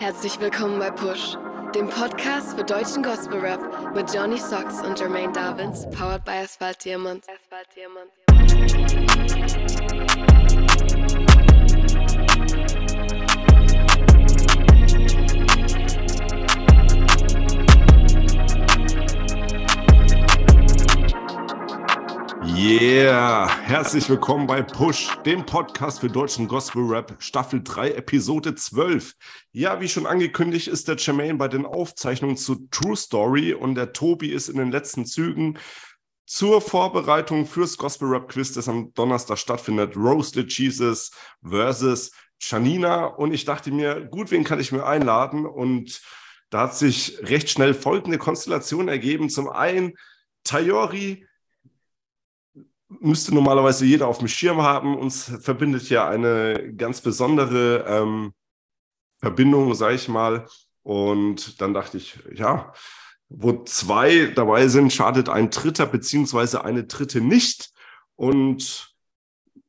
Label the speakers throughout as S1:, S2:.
S1: Herzlich willkommen bei Push, dem Podcast für deutschen Gospel Rap mit Johnny Socks und Jermaine Davins, powered by Asphalt Diamond. Asphalt Diamond.
S2: Yeah, herzlich willkommen bei Push, dem Podcast für deutschen Gospel Rap, Staffel 3, Episode 12. Ja, wie schon angekündigt, ist der Jermaine bei den Aufzeichnungen zu True Story und der Tobi ist in den letzten Zügen zur Vorbereitung fürs Gospel Rap Quiz, das am Donnerstag stattfindet. Roasted Jesus versus Janina. Und ich dachte mir, gut, wen kann ich mir einladen? Und da hat sich recht schnell folgende Konstellation ergeben. Zum einen Tayori, müsste normalerweise jeder auf dem Schirm haben. Uns verbindet ja eine ganz besondere ähm, Verbindung, sage ich mal. Und dann dachte ich, ja, wo zwei dabei sind, schadet ein Dritter beziehungsweise eine Dritte nicht. Und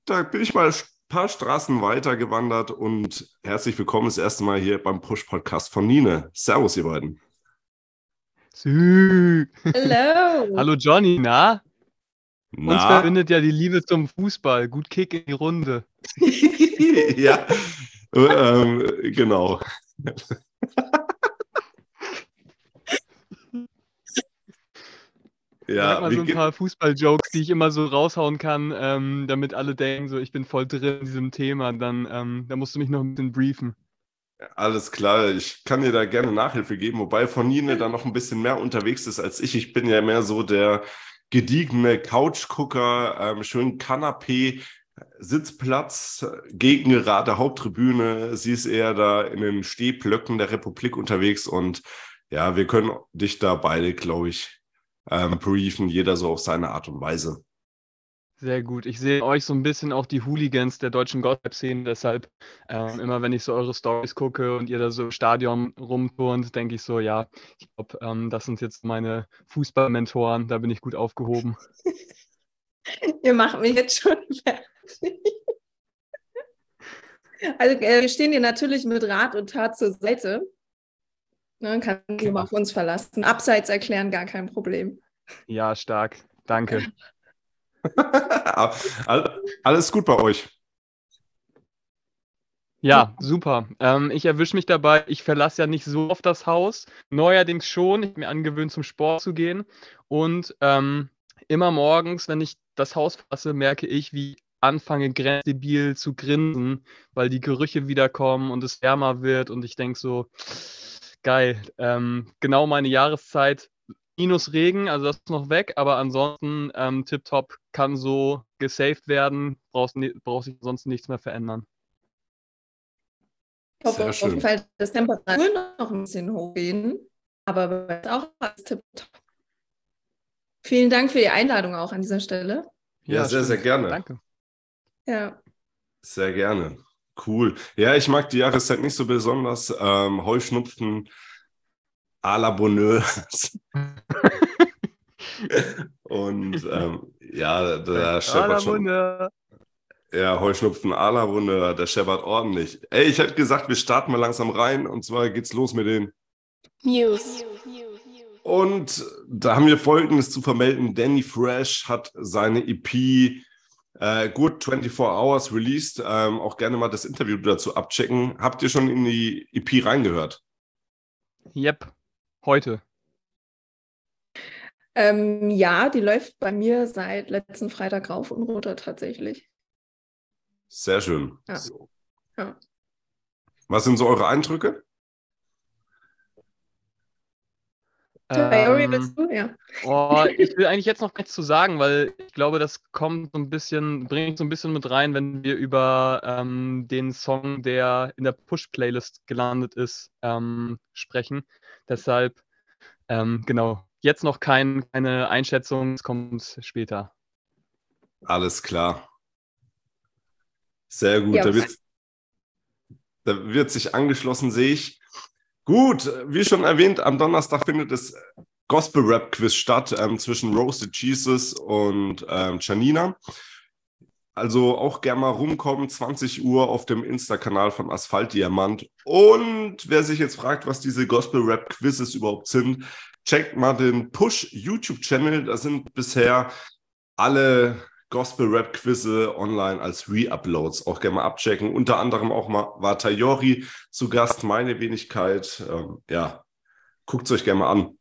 S2: da bin ich mal ein paar Straßen weiter gewandert und herzlich willkommen das erste Mal hier beim Push-Podcast von Nine. Servus, ihr beiden.
S3: Sü.
S4: Hello.
S3: Hallo Johnny, na? Uns
S2: Na,
S3: verbindet ja die Liebe zum Fußball. Gut Kick in die Runde.
S2: ja, ähm, genau. Ja,
S3: mal
S2: wie
S3: so ein paar Fußball-Jokes, die ich immer so raushauen kann, ähm, damit alle denken, so ich bin voll drin in diesem Thema. Dann, ähm, da musst du mich noch ein bisschen briefen.
S2: Alles klar, ich kann dir da gerne Nachhilfe geben, wobei von Nine da noch ein bisschen mehr unterwegs ist als ich. Ich bin ja mehr so der gediegene Couchgucker, ähm, schön Kanapee, Sitzplatz, Gegengerade Haupttribüne. Sie ist eher da in den Stehblöcken der Republik unterwegs und ja, wir können dich da beide, glaube ich, ähm, briefen, jeder so auf seine Art und Weise.
S3: Sehr gut. Ich sehe euch so ein bisschen auch die Hooligans der deutschen Gospel-Szene. Deshalb, ähm, immer wenn ich so eure Stories gucke und ihr da so im Stadion rumturnt, denke ich so, ja, ich glaube, ähm, das sind jetzt meine Fußballmentoren. Da bin ich gut aufgehoben.
S4: Ihr macht mich jetzt schon fertig. Also äh, wir stehen dir natürlich mit Rat und Tat zur Seite. Ne, kann sich immer auf uns verlassen. Abseits erklären, gar kein Problem.
S3: Ja, stark. Danke.
S2: All- Alles gut bei euch.
S3: Ja, super. Ähm, ich erwische mich dabei, ich verlasse ja nicht so oft das Haus. Neuerdings schon. Ich habe mir angewöhnt, zum Sport zu gehen. Und ähm, immer morgens, wenn ich das Haus fasse, merke ich, wie ich anfange, grenzdebil zu grinsen, weil die Gerüche wiederkommen und es wärmer wird. Und ich denke so, geil. Ähm, genau meine Jahreszeit. Minus Regen, also das ist noch weg, aber ansonsten ähm, tipptopp kann so gesaved werden, brauchst, ni- brauchst sich sonst nichts mehr verändern.
S4: Ich hoffe
S2: Sehr
S4: auf
S2: schön.
S4: jeden Fall, dass Temperaturen noch ein bisschen hochgehen. Aber es ist auch alles tipptopp. Vielen Dank für die Einladung auch an dieser Stelle.
S2: Ja, sehr, sehr gerne.
S3: Danke.
S4: Ja.
S2: Sehr gerne. Cool. Ja, ich mag die Jahreszeit nicht so besonders. Ähm, Heuschnupfen à la Bonheur. Und ähm, ja, der scheppert schon. Ja, Heuschnupfen à la Bonheur, der scheppert ordentlich. Ey, ich hätte gesagt, wir starten mal langsam rein und zwar geht's los mit den.
S1: News.
S2: Und da haben wir Folgendes zu vermelden. Danny Fresh hat seine EP äh, Good 24 Hours released. Ähm, auch gerne mal das Interview dazu abchecken. Habt ihr schon in die EP reingehört?
S3: Yep, heute.
S4: Ähm, ja, die läuft bei mir seit letzten Freitag rauf und runter tatsächlich.
S2: Sehr schön.
S4: Ja.
S2: So.
S4: Ja.
S2: Was sind so eure Eindrücke?
S4: Theory
S3: Ähm,
S4: du? Ja.
S3: oh, ich will eigentlich jetzt noch nichts zu sagen, weil ich glaube, das kommt so ein bisschen, bringt so ein bisschen mit rein, wenn wir über ähm, den Song, der in der Push-Playlist gelandet ist, ähm, sprechen. Deshalb, ähm, genau, jetzt noch kein, keine Einschätzung, es kommt später.
S2: Alles klar. Sehr gut.
S4: Ja.
S2: Da, wird, da wird sich angeschlossen, sehe ich. Gut, wie schon erwähnt, am Donnerstag findet das Gospel Rap Quiz statt ähm, zwischen Roasted Jesus und ähm, Janina. Also auch gerne mal rumkommen, 20 Uhr auf dem Insta-Kanal von Asphalt Diamant. Und wer sich jetzt fragt, was diese Gospel-Rap-Quizzes überhaupt sind, checkt mal den Push YouTube-Channel. Da sind bisher alle Gospel-Rap-Quizze online als Re-Uploads. Auch gerne mal abchecken. Unter anderem auch mal war Tayori zu Gast, meine Wenigkeit. Ähm, ja, guckt es euch gerne mal an.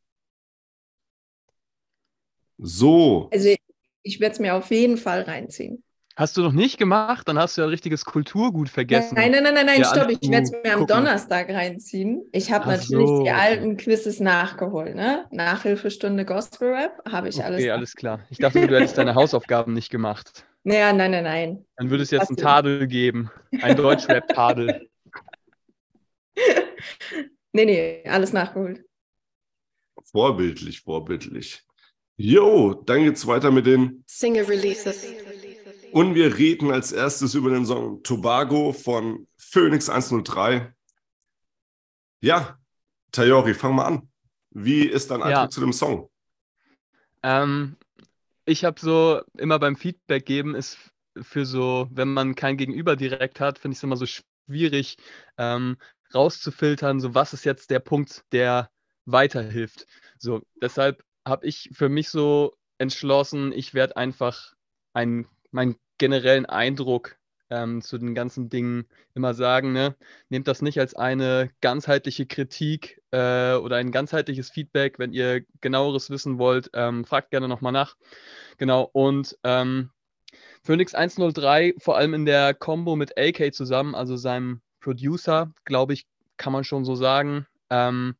S2: So.
S4: Also ich werde es mir auf jeden Fall reinziehen.
S3: Hast du noch nicht gemacht? Dann hast du ja ein richtiges Kulturgut vergessen.
S4: Nein, nein, nein, nein, nein, stopp. Ich werde es mir am Donnerstag reinziehen. Ich habe natürlich so. die alten Quizzes nachgeholt, ne? Nachhilfestunde Gospel Rap habe ich
S3: okay,
S4: alles.
S3: Okay, alles klar. Ich dachte, du hättest deine Hausaufgaben nicht gemacht.
S4: Naja, nein, nein, nein.
S3: Dann würde es jetzt einen Tadel geben. Ein Deutschrap-Tadel.
S4: nee, nee, alles nachgeholt.
S2: Vorbildlich, vorbildlich. Jo, dann geht's weiter mit den
S1: Single Releases.
S2: Und wir reden als erstes über den Song Tobago von Phoenix 103. Ja, Tayori, fang mal an. Wie ist dein Eindruck ja. zu dem Song?
S3: Ähm, ich habe so immer beim Feedback geben, ist für so, wenn man kein Gegenüber direkt hat, finde ich es immer so schwierig ähm, rauszufiltern, so was ist jetzt der Punkt, der weiterhilft. So, deshalb habe ich für mich so entschlossen, ich werde einfach einen, meinen generellen Eindruck ähm, zu den ganzen Dingen immer sagen. Ne? Nehmt das nicht als eine ganzheitliche Kritik äh, oder ein ganzheitliches Feedback. Wenn ihr genaueres wissen wollt, ähm, fragt gerne nochmal nach. Genau, und ähm, Phoenix 103, vor allem in der Combo mit AK zusammen, also seinem Producer, glaube ich, kann man schon so sagen. Ähm,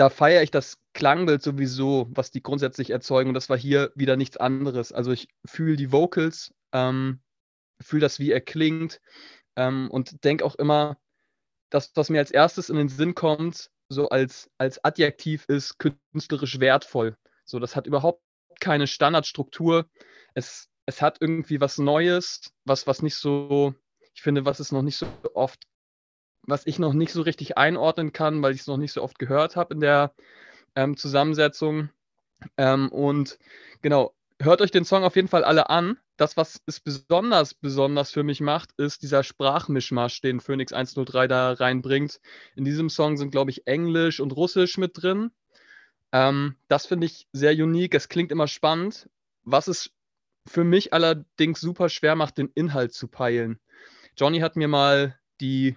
S3: da feiere ich das Klangbild sowieso, was die grundsätzlich erzeugen. Und das war hier wieder nichts anderes. Also ich fühle die Vocals, ähm, fühle das, wie er klingt ähm, und denke auch immer, dass was mir als erstes in den Sinn kommt, so als, als Adjektiv ist künstlerisch wertvoll. So, das hat überhaupt keine Standardstruktur. Es, es hat irgendwie was Neues, was, was nicht so, ich finde, was es noch nicht so oft was ich noch nicht so richtig einordnen kann, weil ich es noch nicht so oft gehört habe in der ähm, Zusammensetzung. Ähm, und genau, hört euch den Song auf jeden Fall alle an. Das, was es besonders, besonders für mich macht, ist dieser Sprachmischmasch, den Phoenix 103 da reinbringt. In diesem Song sind, glaube ich, Englisch und Russisch mit drin. Ähm, das finde ich sehr unique. Es klingt immer spannend. Was es für mich allerdings super schwer macht, den Inhalt zu peilen. Johnny hat mir mal die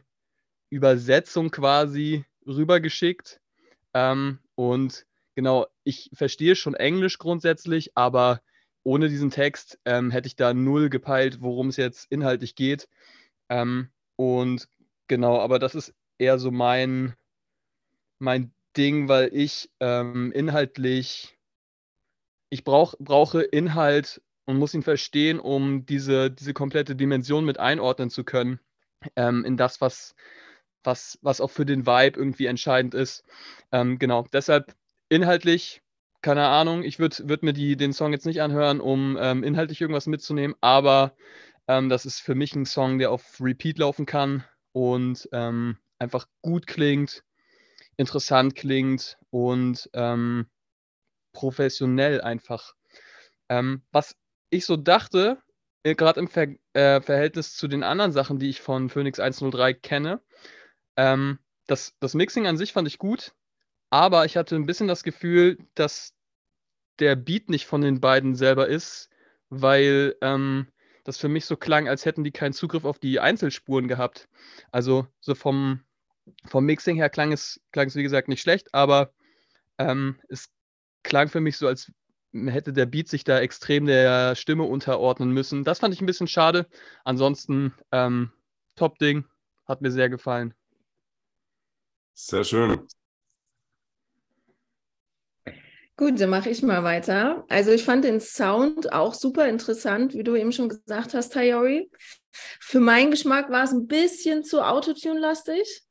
S3: Übersetzung quasi rübergeschickt. Ähm, und genau, ich verstehe schon Englisch grundsätzlich, aber ohne diesen Text ähm, hätte ich da null gepeilt, worum es jetzt inhaltlich geht. Ähm, und genau, aber das ist eher so mein, mein Ding, weil ich ähm, inhaltlich, ich brauch, brauche Inhalt und muss ihn verstehen, um diese, diese komplette Dimension mit einordnen zu können ähm, in das, was, was, was auch für den Vibe irgendwie entscheidend ist. Ähm, genau, deshalb inhaltlich, keine Ahnung, ich würde würd mir die, den Song jetzt nicht anhören, um ähm, inhaltlich irgendwas mitzunehmen, aber ähm, das ist für mich ein Song, der auf Repeat laufen kann und ähm, einfach gut klingt, interessant klingt und ähm, professionell einfach. Ähm, was ich so dachte, äh, gerade im Ver äh, Verhältnis zu den anderen Sachen, die ich von Phoenix 103 kenne, ähm, das, das Mixing an sich fand ich gut, aber ich hatte ein bisschen das Gefühl, dass der Beat nicht von den beiden selber ist, weil ähm, das für mich so klang, als hätten die keinen Zugriff auf die Einzelspuren gehabt. Also so vom, vom Mixing her klang es, klang es, wie gesagt, nicht schlecht, aber ähm, es klang für mich so, als hätte der Beat sich da extrem der Stimme unterordnen müssen. Das fand ich ein bisschen schade. Ansonsten ähm, Top-Ding, hat mir sehr gefallen.
S2: Sehr schön.
S4: Gut, dann mache ich mal weiter. Also ich fand den Sound auch super interessant, wie du eben schon gesagt hast, Tayori. Für meinen Geschmack war es ein bisschen zu Autotune-lastig.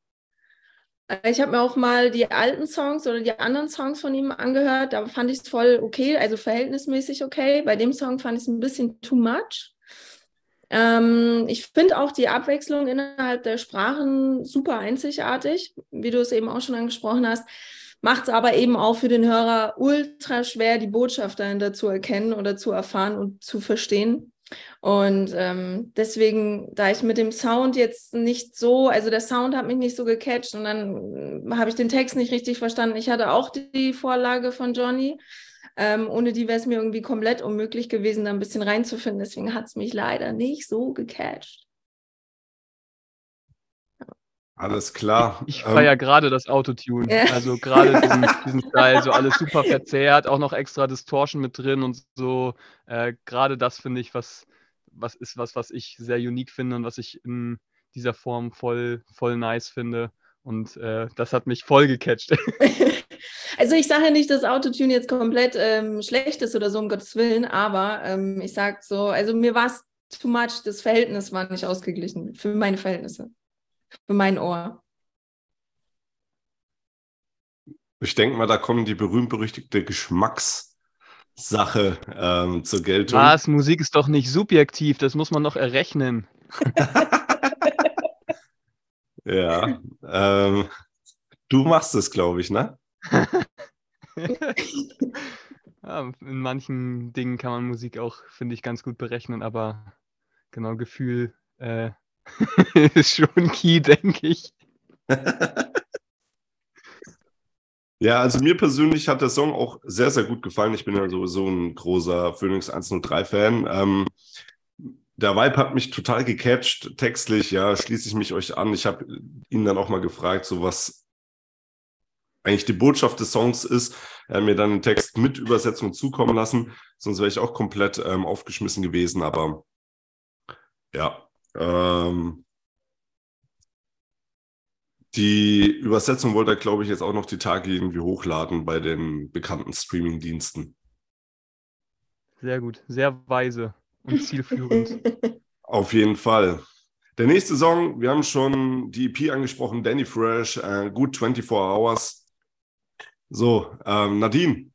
S4: Ich habe mir auch mal die alten Songs oder die anderen Songs von ihm angehört. Da fand ich es voll okay, also verhältnismäßig okay. Bei dem Song fand ich es ein bisschen too much. Ähm, ich finde auch die Abwechslung innerhalb der Sprachen super einzigartig, wie du es eben auch schon angesprochen hast. Macht es aber eben auch für den Hörer ultra schwer, die Botschaft dahinter zu erkennen oder zu erfahren und zu verstehen. Und ähm, deswegen, da ich mit dem Sound jetzt nicht so, also der Sound hat mich nicht so gecatcht und dann habe ich den Text nicht richtig verstanden. Ich hatte auch die Vorlage von Johnny. Ähm, ohne die wäre es mir irgendwie komplett unmöglich gewesen, da ein bisschen reinzufinden. Deswegen hat es mich leider nicht so gecatcht.
S2: Alles klar.
S3: Ich feiere ähm, gerade das Autotune. Ja. Also gerade diesen, diesen Style, so alles super verzerrt, auch noch extra Distortion mit drin und so. Äh, gerade das finde ich, was, was ist was, was ich sehr unique finde und was ich in dieser Form voll, voll nice finde. Und äh, das hat mich voll gecatcht.
S4: Also ich sage ja nicht, dass Autotune jetzt komplett ähm, schlecht ist oder so, um Gottes Willen, aber ähm, ich sage so, also mir war es too much, das Verhältnis war nicht ausgeglichen für meine Verhältnisse für mein Ohr.
S2: Ich denke mal, da kommt die berühmt-berüchtigte Geschmackssache ähm, zur Geltung.
S3: Was? Musik ist doch nicht subjektiv, das muss man noch errechnen.
S2: ja, ähm, du machst es, glaube ich, ne?
S3: ja, in manchen Dingen kann man Musik auch, finde ich, ganz gut berechnen, aber genau Gefühl äh, ist schon key, denke ich.
S2: ja, also mir persönlich hat der Song auch sehr, sehr gut gefallen. Ich bin ja sowieso ein großer Phoenix 103-Fan. Ähm, der Vibe hat mich total gecatcht, textlich, ja, schließe ich mich euch an. Ich habe ihn dann auch mal gefragt, so was eigentlich die Botschaft des Songs ist, er mir dann den Text mit Übersetzung zukommen lassen, sonst wäre ich auch komplett ähm, aufgeschmissen gewesen, aber ja, ähm, die Übersetzung wollte er, glaube ich, jetzt auch noch die Tage irgendwie hochladen bei den bekannten Streaming-Diensten.
S3: Sehr gut, sehr weise und zielführend.
S2: Auf jeden Fall. Der nächste Song, wir haben schon die EP angesprochen, Danny Fresh, äh, Good 24 Hours. So, ähm, Nadine,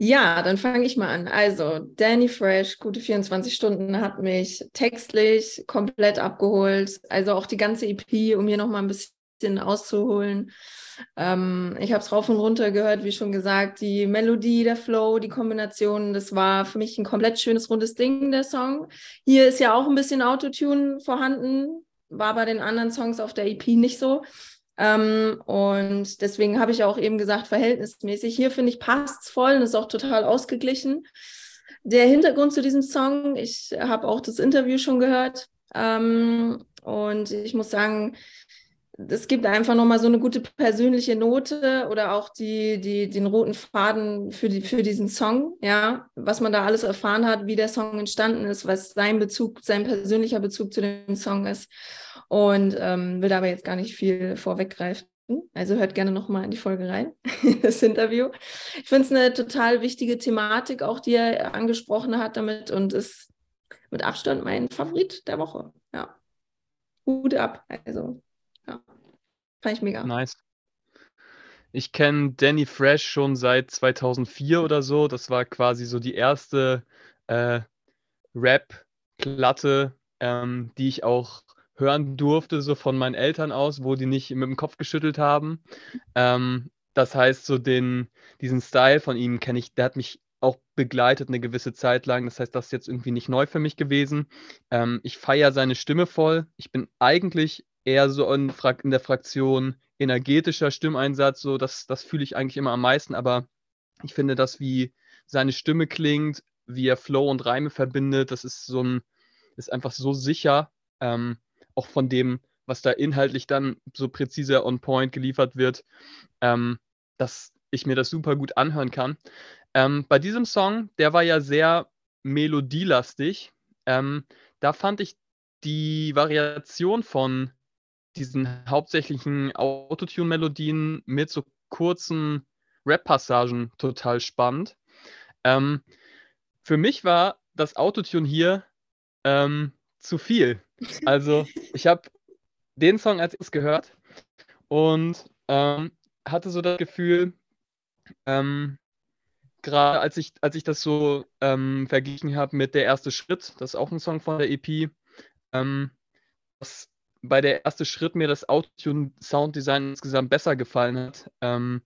S4: ja, dann fange ich mal an. Also, Danny Fresh, gute 24 Stunden, hat mich textlich komplett abgeholt. Also auch die ganze EP, um hier nochmal ein bisschen auszuholen. Ähm, ich habe es rauf und runter gehört, wie schon gesagt. Die Melodie, der Flow, die Kombination, das war für mich ein komplett schönes, rundes Ding, der Song. Hier ist ja auch ein bisschen Autotune vorhanden, war bei den anderen Songs auf der EP nicht so. Ähm, und deswegen habe ich auch eben gesagt, verhältnismäßig. Hier finde ich, passt es voll und ist auch total ausgeglichen. Der Hintergrund zu diesem Song, ich habe auch das Interview schon gehört. Ähm, und ich muss sagen, es gibt einfach nochmal so eine gute persönliche Note oder auch die, die, den roten Faden für, die, für diesen Song, ja, was man da alles erfahren hat, wie der Song entstanden ist, was sein Bezug, sein persönlicher Bezug zu dem Song ist und ähm, will da aber jetzt gar nicht viel vorweggreifen. Also hört gerne nochmal in die Folge rein, das Interview. Ich finde es eine total wichtige Thematik, auch die er angesprochen hat damit und ist mit Abstand mein Favorit der Woche. Ja. Hut ab. Also. Fand ich mega.
S3: Nice. Ich kenne Danny Fresh schon seit 2004 oder so. Das war quasi so die erste äh, Rap-Platte, ähm, die ich auch hören durfte, so von meinen Eltern aus, wo die nicht mit dem Kopf geschüttelt haben. Ähm, das heißt, so den, diesen Style von ihm kenne ich, der hat mich auch begleitet eine gewisse Zeit lang. Das heißt, das ist jetzt irgendwie nicht neu für mich gewesen. Ähm, ich feiere seine Stimme voll. Ich bin eigentlich eher so in, in, der Fraktion energetischer Stimmeinsatz. So, das, das fühle ich eigentlich immer am meisten. Aber ich finde, dass wie seine Stimme klingt, wie er Flow und Reime verbindet, das ist so ein, ist einfach so sicher. Ähm, auch von dem, was da inhaltlich dann so präzise on point geliefert wird, ähm, dass ich mir das super gut anhören kann. Ähm, bei diesem Song, der war ja sehr melodielastig. Ähm, da fand ich die Variation von diesen hauptsächlichen Autotune-Melodien mit so kurzen Rap-Passagen total spannend. Ähm, für mich war das Autotune hier ähm, zu viel. Also, ich habe den Song als erstes gehört und ähm, hatte so das Gefühl, ähm, gerade als ich, als ich das so ähm, verglichen habe mit Der erste Schritt, das ist auch ein Song von der EP, ähm, dass bei der erste Schritt mir das Autotune-Sounddesign insgesamt besser gefallen hat. Ähm,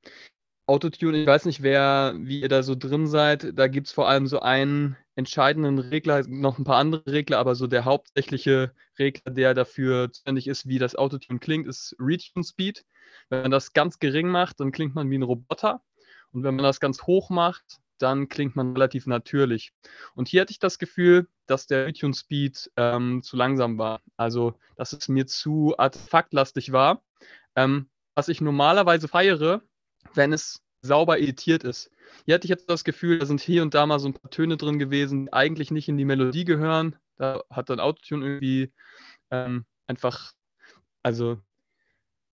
S3: Autotune, ich weiß nicht, wer, wie ihr da so drin seid, da gibt es vor allem so einen entscheidenden Regler, noch ein paar andere Regler, aber so der hauptsächliche Regler, der dafür zuständig ist, wie das Autotune klingt, ist Retune Speed. Wenn man das ganz gering macht, dann klingt man wie ein Roboter. Und wenn man das ganz hoch macht, dann klingt man relativ natürlich. Und hier hatte ich das Gefühl, dass der Retune Speed ähm, zu langsam war. Also, dass es mir zu artefaktlastig war. Ähm, was ich normalerweise feiere, wenn es sauber editiert ist. Hier hatte ich jetzt das Gefühl, da sind hier und da mal so ein paar Töne drin gewesen, die eigentlich nicht in die Melodie gehören. Da hat dann Autotune irgendwie ähm, einfach, also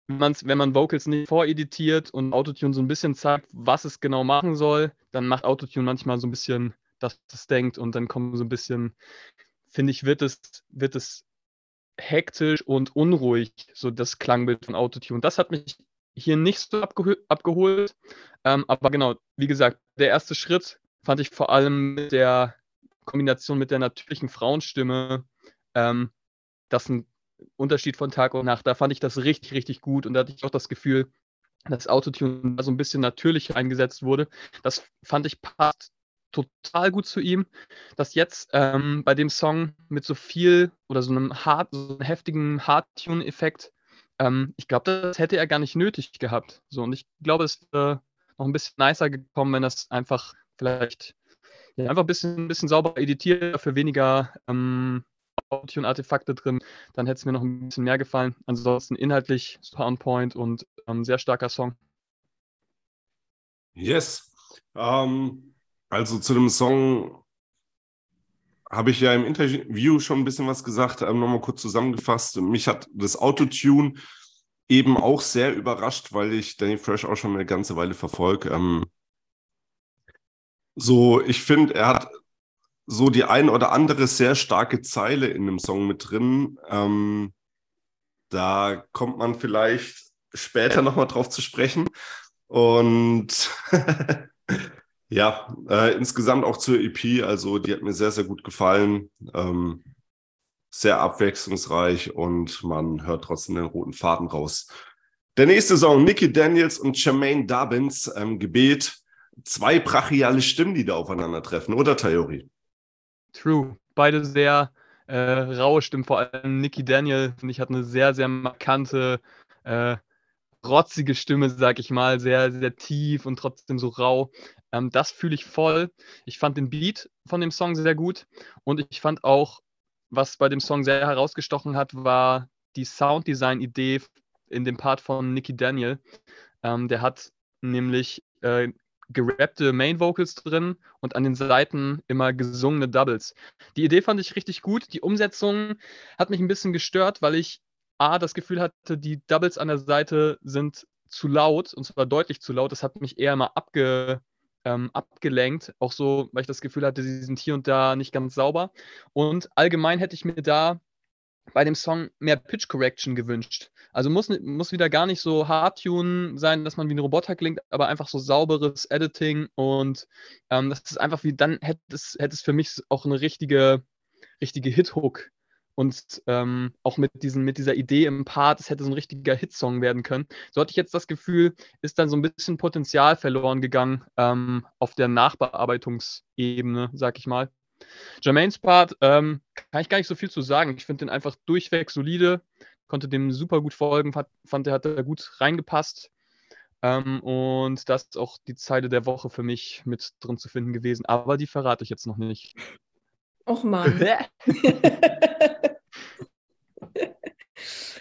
S3: wenn, wenn man Vocals nicht voreditiert und Autotune so ein bisschen zeigt, was es genau machen soll, dann macht Autotune manchmal so ein bisschen, dass es denkt und dann kommen so ein bisschen, finde ich, wird es, wird es hektisch und unruhig, so das Klangbild von Autotune. Das hat mich hier nicht so abgehol abgeholt. Ähm, aber genau, wie gesagt, der erste Schritt fand ich vor allem mit der Kombination mit der natürlichen Frauenstimme, ähm, das ein Unterschied von Tag und Nacht. Da fand ich das richtig, richtig gut und da hatte ich auch das Gefühl, dass Autotune so ein bisschen natürlicher eingesetzt wurde. Das fand ich passt total gut zu ihm. Dass jetzt ähm, bei dem Song mit so viel oder so einem, hart, so einem heftigen Hardtune-Effekt, ähm, ich glaube, das hätte er gar nicht nötig gehabt. So, und ich glaube, es wäre noch ein bisschen nicer gekommen, wenn das einfach vielleicht ja, einfach ein bisschen, bisschen sauber editiert, für weniger ähm, Audio-Artefakte drin, dann hätte es mir noch ein bisschen mehr gefallen. Ansonsten inhaltlich super on point und ähm, sehr starker Song.
S2: Yes. Ähm, also zu dem Song habe ich ja im Interview schon ein bisschen was gesagt, ähm, nochmal kurz zusammengefasst. Mich hat das Autotune eben auch sehr überrascht, weil ich Danny Fresh auch schon eine ganze Weile verfolge. Ähm, so, ich finde, er hat so die ein oder andere sehr starke Zeile in dem Song mit drin. Ähm, da kommt man vielleicht später nochmal drauf zu sprechen. Und ja, äh, insgesamt auch zur EP, also die hat mir sehr, sehr gut gefallen. Ähm, sehr abwechslungsreich und man hört trotzdem den roten Faden raus. Der nächste Song, Nicky Daniels und Jermaine Dobbins, ähm, Gebet. Zwei brachiale Stimmen, die da aufeinandertreffen, oder Tayori?
S3: True. Beide sehr äh, raue Stimmen, vor allem Nicky Daniel, finde ich, hat eine sehr, sehr markante, äh, rotzige Stimme, sag ich mal, sehr, sehr tief und trotzdem so rau. Ähm, das fühle ich voll. Ich fand den Beat von dem Song sehr gut und ich fand auch, was bei dem Song sehr herausgestochen hat, war die Sounddesign-Idee in dem Part von Nicky Daniel. Ähm, der hat nämlich äh, gerappte Main Vocals drin und an den Seiten immer gesungene Doubles. Die Idee fand ich richtig gut. Die Umsetzung hat mich ein bisschen gestört, weil ich A, das Gefühl hatte, die Doubles an der Seite sind zu laut und zwar deutlich zu laut. Das hat mich eher mal abge, ähm, abgelenkt. Auch so, weil ich das Gefühl hatte, sie sind hier und da nicht ganz sauber. Und allgemein hätte ich mir da bei dem Song mehr Pitch Correction gewünscht. Also muss, muss wieder gar nicht so Hardtune sein, dass man wie ein Roboter klingt, aber einfach so sauberes Editing und ähm, das ist einfach wie, dann hätte es, hätte es für mich auch eine richtige, richtige Hit-Hook und ähm, auch mit, diesen, mit dieser Idee im Part, es hätte so ein richtiger Hitsong werden können. So hatte ich jetzt das Gefühl, ist dann so ein bisschen Potenzial verloren gegangen ähm, auf der Nachbearbeitungsebene, sag ich mal. Jermaines Part ähm, kann ich gar nicht so viel zu sagen. Ich finde den einfach durchweg solide, konnte dem super gut folgen, fand, fand er hat da gut reingepasst. Ähm, und das ist auch die Zeile der Woche für mich mit drin zu finden gewesen. Aber die verrate ich jetzt noch nicht.
S4: Och Mann.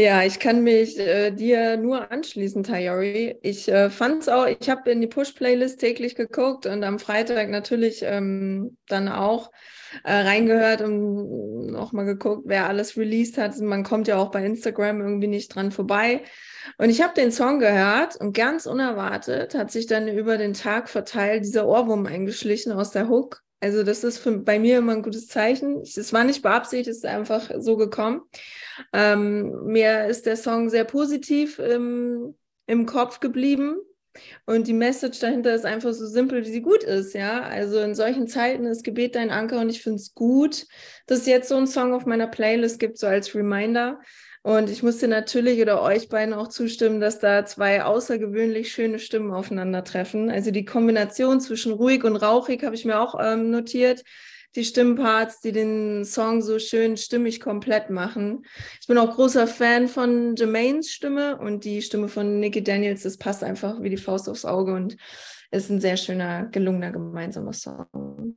S4: Ja, ich kann mich äh, dir nur anschließen, Tayori. Ich äh, es auch, ich habe in die Push-Playlist täglich geguckt und am Freitag natürlich ähm, dann auch äh, reingehört und nochmal geguckt, wer alles released hat. Man kommt ja auch bei Instagram irgendwie nicht dran vorbei. Und ich habe den Song gehört und ganz unerwartet hat sich dann über den Tag verteilt dieser Ohrwurm eingeschlichen aus der Hook. Also das ist für, bei mir immer ein gutes Zeichen. Es war nicht beabsichtigt, es ist einfach so gekommen. Ähm, mir ist der Song sehr positiv im, im Kopf geblieben. Und die Message dahinter ist einfach so simpel, wie sie gut ist, ja. Also in solchen Zeiten ist Gebet dein Anker und ich finde es gut, dass es jetzt so einen Song auf meiner Playlist gibt, so als Reminder. Und ich musste natürlich oder euch beiden auch zustimmen, dass da zwei außergewöhnlich schöne Stimmen aufeinandertreffen. Also die Kombination zwischen ruhig und rauchig habe ich mir auch ähm, notiert die Stimmparts, die den Song so schön stimmig komplett machen. Ich bin auch großer Fan von Jermaines Stimme und die Stimme von Nicky Daniels, das passt einfach wie die Faust aufs Auge und ist ein sehr schöner, gelungener gemeinsamer Song.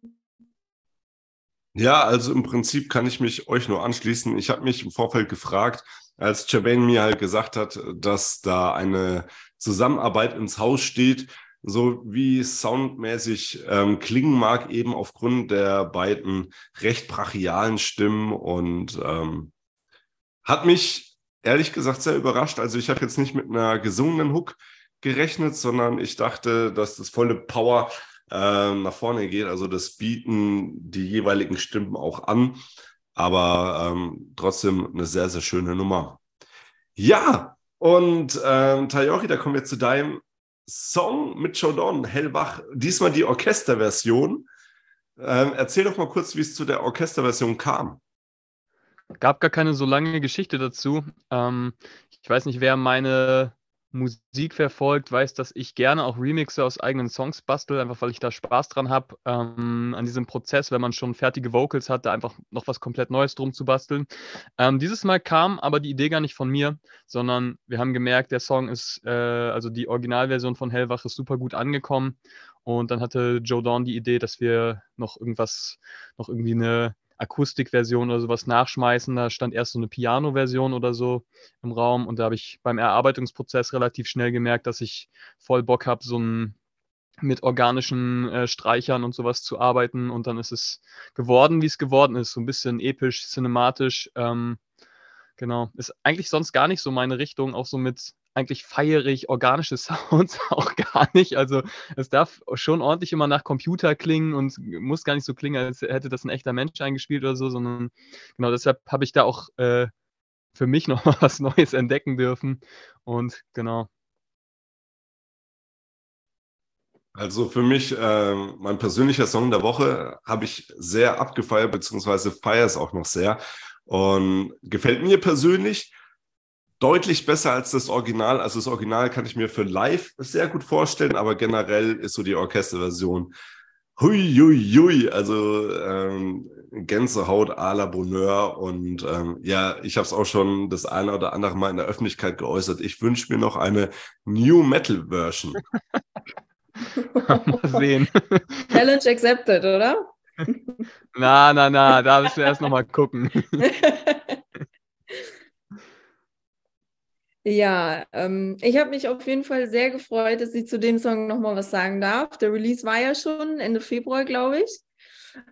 S2: Ja, also im Prinzip kann ich mich euch nur anschließen. Ich habe mich im Vorfeld gefragt, als Jermaine mir halt gesagt hat, dass da eine Zusammenarbeit ins Haus steht, so wie soundmäßig ähm, klingen mag, eben aufgrund der beiden recht brachialen Stimmen und ähm, hat mich ehrlich gesagt sehr überrascht. Also ich habe jetzt nicht mit einer gesungenen Hook gerechnet, sondern ich dachte, dass das volle Power äh, nach vorne geht. Also das bieten die jeweiligen Stimmen auch an, aber ähm, trotzdem eine sehr, sehr schöne Nummer. Ja, und ähm, Tayori, da kommen wir zu deinem Song mit Jordan Hellbach, diesmal die Orchesterversion. Ähm, erzähl doch mal kurz, wie es zu der Orchesterversion kam.
S3: Gab gar keine so lange Geschichte dazu. Ähm, ich weiß nicht, wer meine Musik verfolgt, weiß, dass ich gerne auch Remixe aus eigenen Songs bastel, einfach weil ich da Spaß dran habe, ähm, an diesem Prozess, wenn man schon fertige Vocals hat, da einfach noch was komplett Neues drum zu basteln. Ähm, dieses Mal kam aber die Idee gar nicht von mir, sondern wir haben gemerkt, der Song ist, äh, also die Originalversion von Hellwach ist super gut angekommen. Und dann hatte Joe Dawn die Idee, dass wir noch irgendwas, noch irgendwie eine Akustikversion oder sowas nachschmeißen. Da stand erst so eine Piano-Version oder so im Raum und da habe ich beim Erarbeitungsprozess relativ schnell gemerkt, dass ich voll Bock habe, so ein mit organischen äh, Streichern und sowas zu arbeiten und dann ist es geworden, wie es geworden ist, so ein bisschen episch, cinematisch. Ähm, genau, ist eigentlich sonst gar nicht so meine Richtung, auch so mit eigentlich feiere ich organische Sounds auch gar nicht. Also es darf schon ordentlich immer nach Computer klingen und muss gar nicht so klingen, als hätte das ein echter Mensch eingespielt oder so, sondern genau deshalb habe ich da auch äh, für mich noch was Neues entdecken dürfen. Und genau.
S2: Also für mich, äh, mein persönlicher Song der Woche habe ich sehr abgefeiert, beziehungsweise feiere es auch noch sehr. Und gefällt mir persönlich deutlich besser als das Original. Also das Original kann ich mir für live sehr gut vorstellen, aber generell ist so die Orchesterversion hui, hui, hui. Also ähm, Gänsehaut à la Bonheur. Und ähm, ja, ich habe es auch schon das eine oder andere Mal in der Öffentlichkeit geäußert. Ich wünsche mir noch eine New Metal Version.
S3: Mal sehen.
S4: Challenge accepted, oder?
S3: Na, na, na, da müssen wir erst nochmal gucken.
S4: Ja, ähm, ich habe mich auf jeden Fall sehr gefreut, dass ich zu dem Song nochmal was sagen darf. Der Release war ja schon Ende Februar, glaube ich.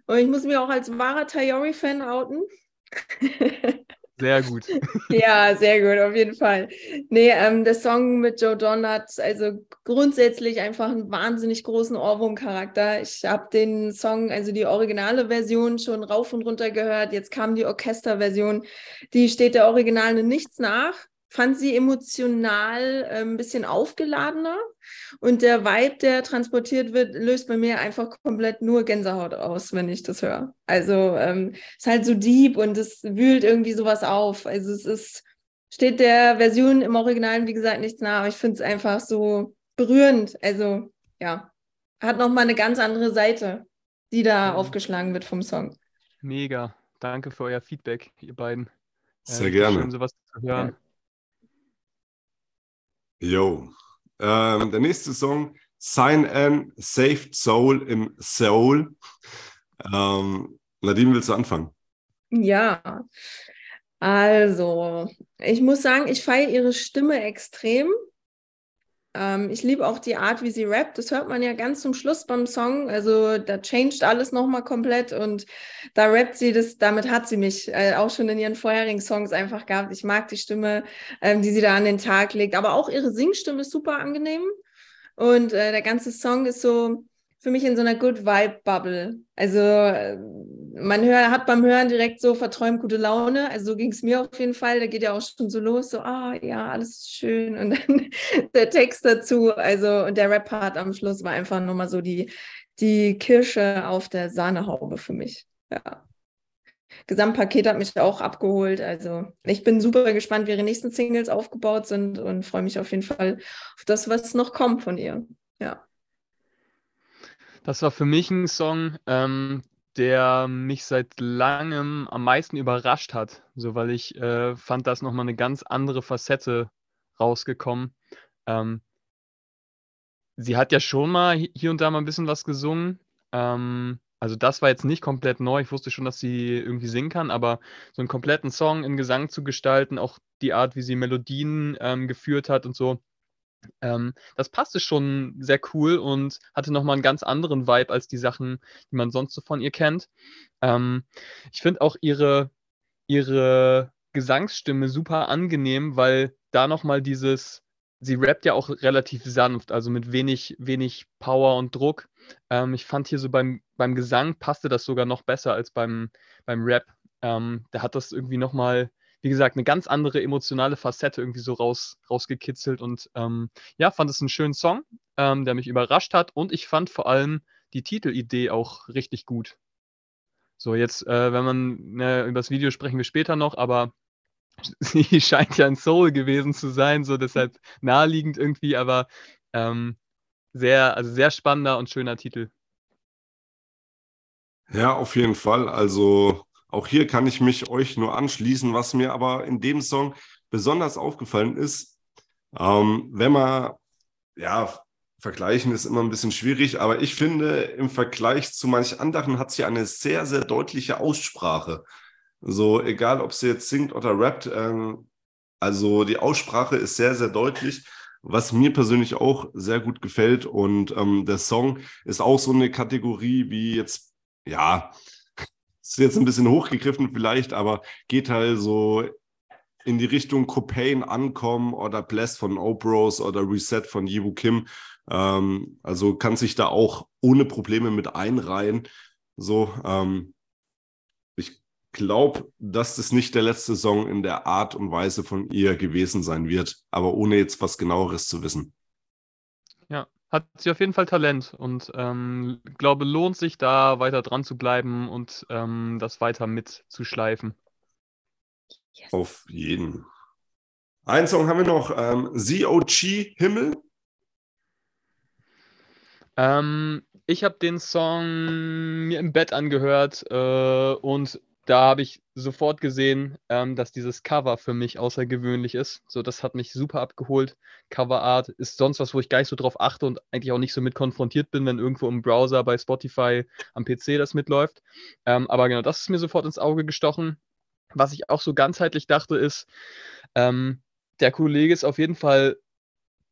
S4: Und ich muss mich auch als wahrer Tayori-Fan outen.
S3: Sehr gut.
S4: ja, sehr gut, auf jeden Fall. Nee, ähm, der Song mit Joe Don hat also grundsätzlich einfach einen wahnsinnig großen Ohrwurm-Charakter. Ich habe den Song, also die originale Version, schon rauf und runter gehört. Jetzt kam die Orchesterversion. Die steht der Originalen nichts nach fand sie emotional äh, ein bisschen aufgeladener und der Vibe, der transportiert wird, löst bei mir einfach komplett nur Gänsehaut aus, wenn ich das höre. Also ähm, ist halt so deep und es wühlt irgendwie sowas auf. Also es ist, steht der Version im Original, wie gesagt, nichts nach, aber ich finde es einfach so berührend. Also ja, hat nochmal eine ganz andere Seite, die da mhm. aufgeschlagen wird vom Song.
S3: Mega. Danke für euer Feedback, ihr beiden.
S2: Sehr äh, gerne.
S3: Schön, sowas zu hören. Ja.
S2: Jo. Ähm, der nächste Song, Sign An, Saved Soul im Soul. Ähm, Nadine, willst du anfangen?
S4: Ja, also ich muss sagen, ich feiere ihre Stimme extrem. Ähm, ich liebe auch die Art, wie sie rappt. Das hört man ja ganz zum Schluss beim Song. Also da changed alles nochmal komplett und da rappt sie das, damit hat sie mich äh, auch schon in ihren vorherigen Songs einfach gehabt. Ich mag die Stimme, ähm, die sie da an den Tag legt. Aber auch ihre Singstimme ist super angenehm. Und äh, der ganze Song ist so für mich in so einer Good Vibe Bubble. Also äh, man hör, hat beim Hören direkt so verträumt gute Laune. Also so ging es mir auf jeden Fall. Da geht ja auch schon so los, so ah ja, alles schön und dann der Text dazu. Also und der Rap-Part am Schluss war einfach nochmal so die die Kirsche auf der Sahnehaube für mich. Ja. Gesamtpaket hat mich auch abgeholt. Also ich bin super gespannt, wie ihre nächsten Singles aufgebaut sind und freue mich auf jeden Fall auf das, was noch kommt von ihr. Ja.
S3: Das war für mich ein Song, ähm, der mich seit langem am meisten überrascht hat. So, weil ich äh, fand, da ist nochmal eine ganz andere Facette rausgekommen. Ähm, sie hat ja schon mal hier und da mal ein bisschen was gesungen. Ähm, also das war jetzt nicht komplett neu. Ich wusste schon, dass sie irgendwie singen kann, aber so einen kompletten Song in Gesang zu gestalten, auch die Art, wie sie Melodien ähm, geführt hat und so, ähm, das passte schon sehr cool und hatte nochmal einen ganz anderen Vibe als die Sachen, die man sonst so von ihr kennt. Ähm, ich finde auch ihre, ihre Gesangsstimme super angenehm, weil da nochmal dieses, sie rappt ja auch relativ sanft, also mit wenig, wenig Power und Druck. Ähm, ich fand hier so beim, beim Gesang passte das sogar noch besser als beim, beim Rap. Ähm, da hat das irgendwie nochmal wie gesagt, eine ganz andere emotionale Facette irgendwie so raus, rausgekitzelt und ähm, ja, fand es einen schönen Song, ähm, der mich überrascht hat und ich fand vor allem die Titelidee auch richtig gut. So, jetzt, äh, wenn man, ne, über das Video sprechen wir später noch, aber sie scheint ja ein Soul gewesen zu sein, so deshalb naheliegend irgendwie, aber ähm, sehr, also sehr spannender und schöner Titel.
S2: Ja, auf jeden Fall. Also auch hier kann ich mich euch nur anschließen. Was mir aber in dem Song besonders aufgefallen ist, ähm, wenn man, ja, vergleichen ist immer ein bisschen schwierig, aber ich finde, im Vergleich zu manch anderen hat sie eine sehr, sehr deutliche Aussprache. So, egal ob sie jetzt singt oder rappt, ähm, also die Aussprache ist sehr, sehr deutlich was mir persönlich auch sehr gut gefällt. Und ähm, der Song ist auch so eine Kategorie wie jetzt, ja, ist jetzt ein bisschen hochgegriffen vielleicht, aber geht halt so in die Richtung Copain ankommen oder Bless von Obros oder Reset von Yiwu Kim. Ähm, also kann sich da auch ohne Probleme mit einreihen. So, ähm, ich glaube, dass das nicht der letzte Song in der Art und Weise von ihr gewesen sein wird, aber ohne jetzt was genaueres zu wissen
S3: hat sie auf jeden Fall Talent und ähm, glaube, lohnt sich da weiter dran zu bleiben und ähm, das weiter mitzuschleifen.
S2: Yes. Auf jeden. Ein Song haben wir noch, ähm, ZOG Himmel.
S3: Ähm, ich habe den Song mir im Bett angehört äh, und da habe ich sofort gesehen, ähm, dass dieses Cover für mich außergewöhnlich ist. So, das hat mich super abgeholt. Coverart ist sonst was, wo ich gar nicht so drauf achte und eigentlich auch nicht so mit konfrontiert bin, wenn irgendwo im Browser bei Spotify am PC das mitläuft. Ähm, aber genau, das ist mir sofort ins Auge gestochen. Was ich auch so ganzheitlich dachte, ist, ähm, der Kollege ist auf jeden Fall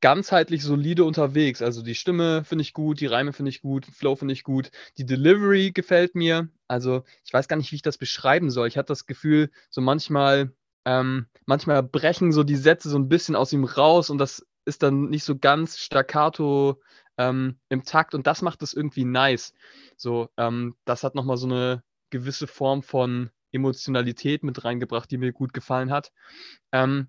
S3: ganzheitlich solide unterwegs. Also die Stimme finde ich gut, die Reime finde ich gut, Flow finde ich gut, die Delivery gefällt mir. Also ich weiß gar nicht, wie ich das beschreiben soll. Ich hatte das Gefühl, so manchmal, ähm, manchmal brechen so die Sätze so ein bisschen aus ihm raus und das ist dann nicht so ganz staccato ähm, im Takt und das macht es irgendwie nice. So, ähm, das hat nochmal so eine gewisse Form von Emotionalität mit reingebracht, die mir gut gefallen hat. Ähm,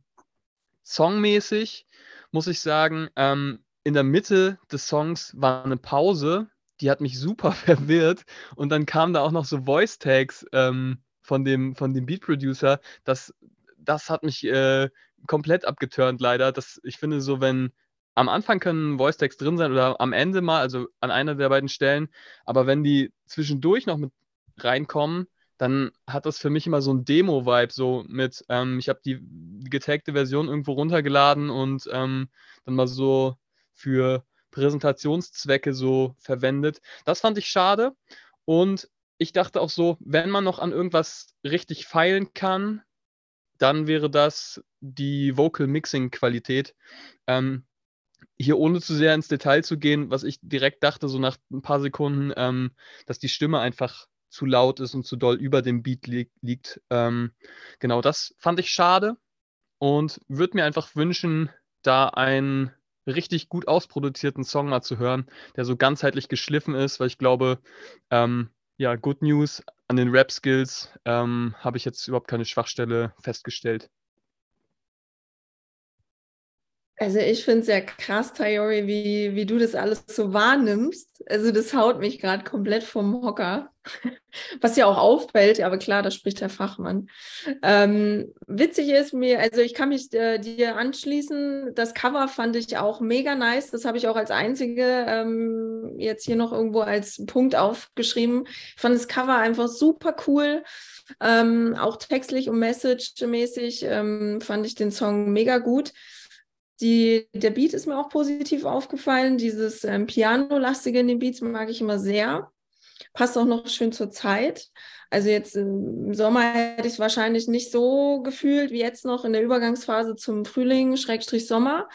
S3: songmäßig muss ich sagen, ähm, in der Mitte des Songs war eine Pause, die hat mich super verwirrt. Und dann kamen da auch noch so Voice-Tags ähm, von, dem, von dem Beat-Producer. Das, das hat mich äh, komplett abgeturnt, leider. Das, ich finde so, wenn am Anfang können Voice-Tags drin sein oder am Ende mal, also an einer der beiden Stellen, aber wenn die zwischendurch noch mit reinkommen, dann hat das für mich immer so ein Demo-Vibe, so mit, ähm, ich habe die getagte Version irgendwo runtergeladen und ähm, dann mal so für Präsentationszwecke so verwendet. Das fand ich schade und ich dachte auch so, wenn man noch an irgendwas richtig feilen kann, dann wäre das die Vocal Mixing Qualität. Ähm, hier ohne zu sehr ins Detail zu gehen, was ich direkt dachte, so nach ein paar Sekunden, ähm, dass die Stimme einfach zu laut ist und zu doll über dem Beat li liegt. Ähm, genau, das fand ich schade und würde mir einfach wünschen, da ein richtig gut ausproduzierten Song mal zu hören, der so ganzheitlich geschliffen ist, weil ich glaube, ähm, ja, Good News an den Rap-Skills ähm, habe ich jetzt überhaupt keine Schwachstelle festgestellt.
S4: Also ich finde es ja krass, Tayori, wie, wie du das alles so wahrnimmst. Also das haut mich gerade komplett vom Hocker. Was ja auch auffällt, aber klar, da spricht der Fachmann. Ähm, witzig ist mir, also ich kann mich äh, dir anschließen, das Cover fand ich auch mega nice. Das habe ich auch als einzige ähm, jetzt hier noch irgendwo als Punkt aufgeschrieben. Ich fand das Cover einfach super cool. Ähm, auch textlich und message-mäßig ähm, fand ich den Song mega gut. Die, der Beat ist mir auch positiv aufgefallen. Dieses ähm, Piano-lastige in den Beats mag ich immer sehr. Passt auch noch schön zur Zeit. Also jetzt im Sommer hätte ich es wahrscheinlich nicht so gefühlt wie jetzt noch in der Übergangsphase zum Frühling, Schrägstrich Sommer.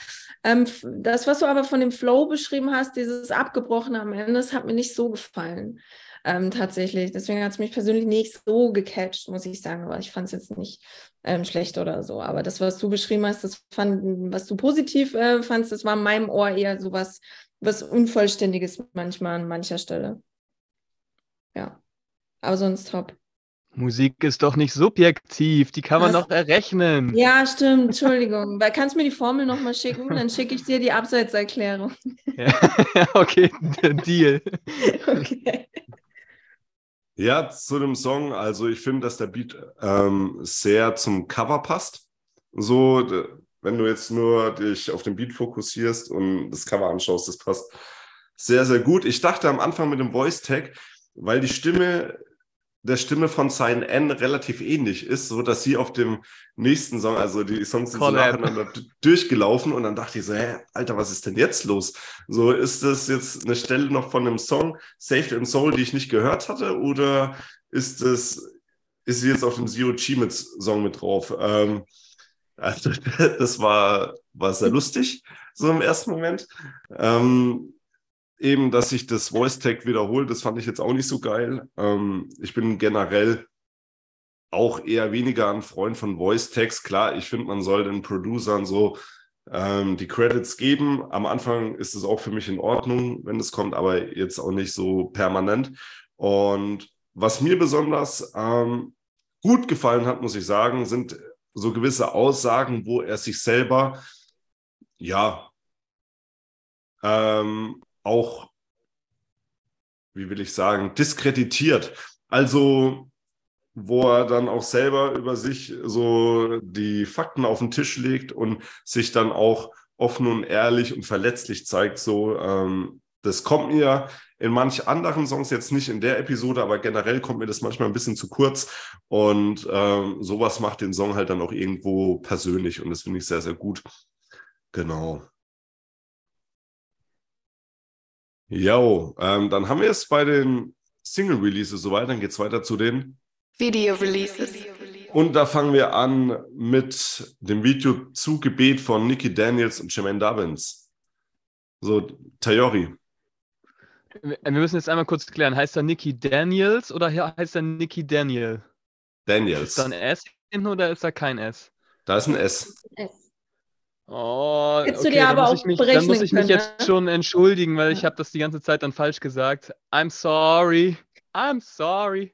S4: Ähm, das, was du aber von dem Flow beschrieben hast, dieses Abgebrochene am Ende, das hat mir nicht so gefallen ähm, tatsächlich. Deswegen hat es mich persönlich nicht so gecatcht, muss ich sagen. Aber ich fand es jetzt nicht ähm, schlecht oder so. Aber das, was du beschrieben hast, das fand, was du positiv äh, fandst, das war in meinem Ohr eher so was, was Unvollständiges manchmal an mancher Stelle. Ja. Aber sonst top.
S3: Musik ist doch nicht subjektiv, die kann man Was? noch errechnen.
S4: Ja, stimmt, Entschuldigung. Kannst du mir die Formel nochmal schicken? Dann schicke ich dir die Abseitserklärung.
S3: Ja, okay, Deal.
S2: Okay. Ja, zu dem Song, also ich finde, dass der Beat ähm, sehr zum Cover passt. So, wenn du jetzt nur dich auf den Beat fokussierst und das Cover anschaust, das passt sehr, sehr gut. Ich dachte am Anfang mit dem Voice Tag, weil die Stimme der Stimme von Sign N relativ ähnlich ist, so dass sie auf dem nächsten Song, also die Songs sind so nacheinander durchgelaufen und dann dachte ich so, hä, Alter, was ist denn jetzt los? So, ist das jetzt eine Stelle noch von einem Song, Saved in Soul, die ich nicht gehört hatte oder ist das, ist sie jetzt auf dem Zero Chimits Song mit drauf? Ähm, also, das war, war sehr lustig, so im ersten Moment. Ähm, eben, dass sich das Voice Tag wiederholt, das fand ich jetzt auch nicht so geil. Ähm, ich bin generell auch eher weniger ein Freund von Voice Tags. Klar, ich finde, man soll den Producern so ähm, die Credits geben. Am Anfang ist es auch für mich in Ordnung, wenn es kommt, aber jetzt auch nicht so permanent. Und was mir besonders ähm, gut gefallen hat, muss ich sagen, sind so gewisse Aussagen, wo er sich selber, ja, ähm, auch, wie will ich sagen, diskreditiert. Also, wo er dann auch selber über sich so die Fakten auf den Tisch legt und sich dann auch offen und ehrlich und verletzlich zeigt. So, ähm, das kommt mir in manch anderen Songs jetzt nicht in der Episode, aber generell kommt mir das manchmal ein bisschen zu kurz. Und ähm, sowas macht den Song halt dann auch irgendwo persönlich und das finde ich sehr, sehr gut. Genau. Jo, ähm, dann haben wir es bei den Single-Releases soweit. Dann geht es weiter zu den
S1: Video-Releases.
S2: Und da fangen wir an mit dem Video zu Gebet von Nicky Daniels und Jermaine Dubbins. So, Tayori.
S3: Wir müssen jetzt einmal kurz klären, heißt er Nicky Daniels oder heißt er Nicky Daniel?
S2: Daniels.
S3: Ist da ein S hinten oder ist da kein S?
S2: Da ist ein S. S.
S3: Oh, Hättest okay, du dir aber auch mich, Dann muss ich mich können, jetzt ne? schon entschuldigen, weil ich habe das die ganze Zeit dann falsch gesagt. I'm sorry. I'm sorry.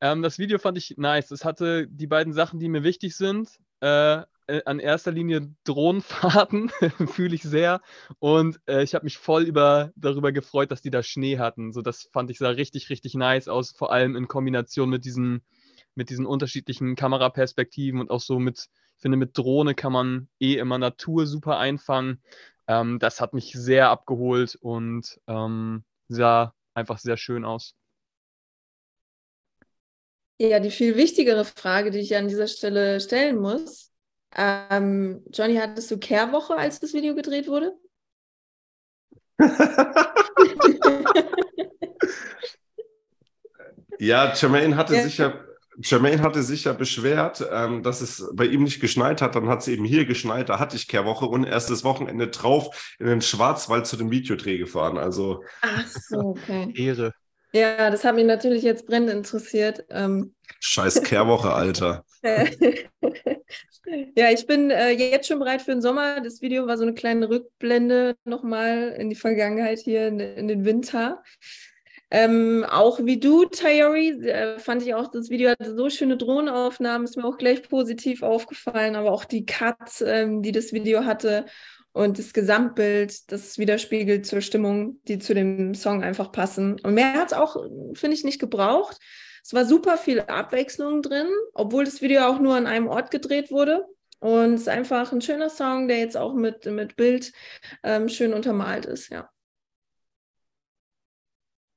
S3: Ähm, das Video fand ich nice. Es hatte die beiden Sachen, die mir wichtig sind. Äh, an erster Linie Drohnenfahrten, fühle ich sehr. Und äh, ich habe mich voll über, darüber gefreut, dass die da Schnee hatten. So, das fand ich sah richtig, richtig nice aus, vor allem in Kombination mit diesen, mit diesen unterschiedlichen Kameraperspektiven und auch so mit finde, mit Drohne kann man eh immer Natur super einfangen. Ähm, das hat mich sehr abgeholt und ähm, sah einfach sehr schön aus.
S4: Ja, die viel wichtigere Frage, die ich an dieser Stelle stellen muss. Ähm, Johnny, hattest du Kehrwoche, als das Video gedreht wurde?
S2: ja, Jermaine hatte ja. sicher Jermaine hatte sich ja beschwert, ähm, dass es bei ihm nicht geschneit hat. Dann hat es eben hier geschneit. Da hatte ich Kehrwoche und erst das Wochenende drauf in den Schwarzwald zu dem Videodreh gefahren. Also.
S4: Ach so, okay.
S3: Ehre.
S4: Ja, das hat mich natürlich jetzt brennend interessiert. Ähm.
S2: Scheiß Kehrwoche, Alter.
S4: ja, ich bin äh, jetzt schon bereit für den Sommer. Das Video war so eine kleine Rückblende nochmal in die Vergangenheit hier in, in den Winter. Ähm, auch wie du, Tayori, äh, fand ich auch, das Video hatte so schöne Drohnenaufnahmen, ist mir auch gleich positiv aufgefallen, aber auch die Cuts, ähm, die das Video hatte und das Gesamtbild, das widerspiegelt zur Stimmung, die zu dem Song einfach passen. Und mehr hat es auch, finde ich, nicht gebraucht. Es war super viel Abwechslung drin, obwohl das Video auch nur an einem Ort gedreht wurde. Und es ist einfach ein schöner Song, der jetzt auch mit, mit Bild ähm, schön untermalt ist, ja.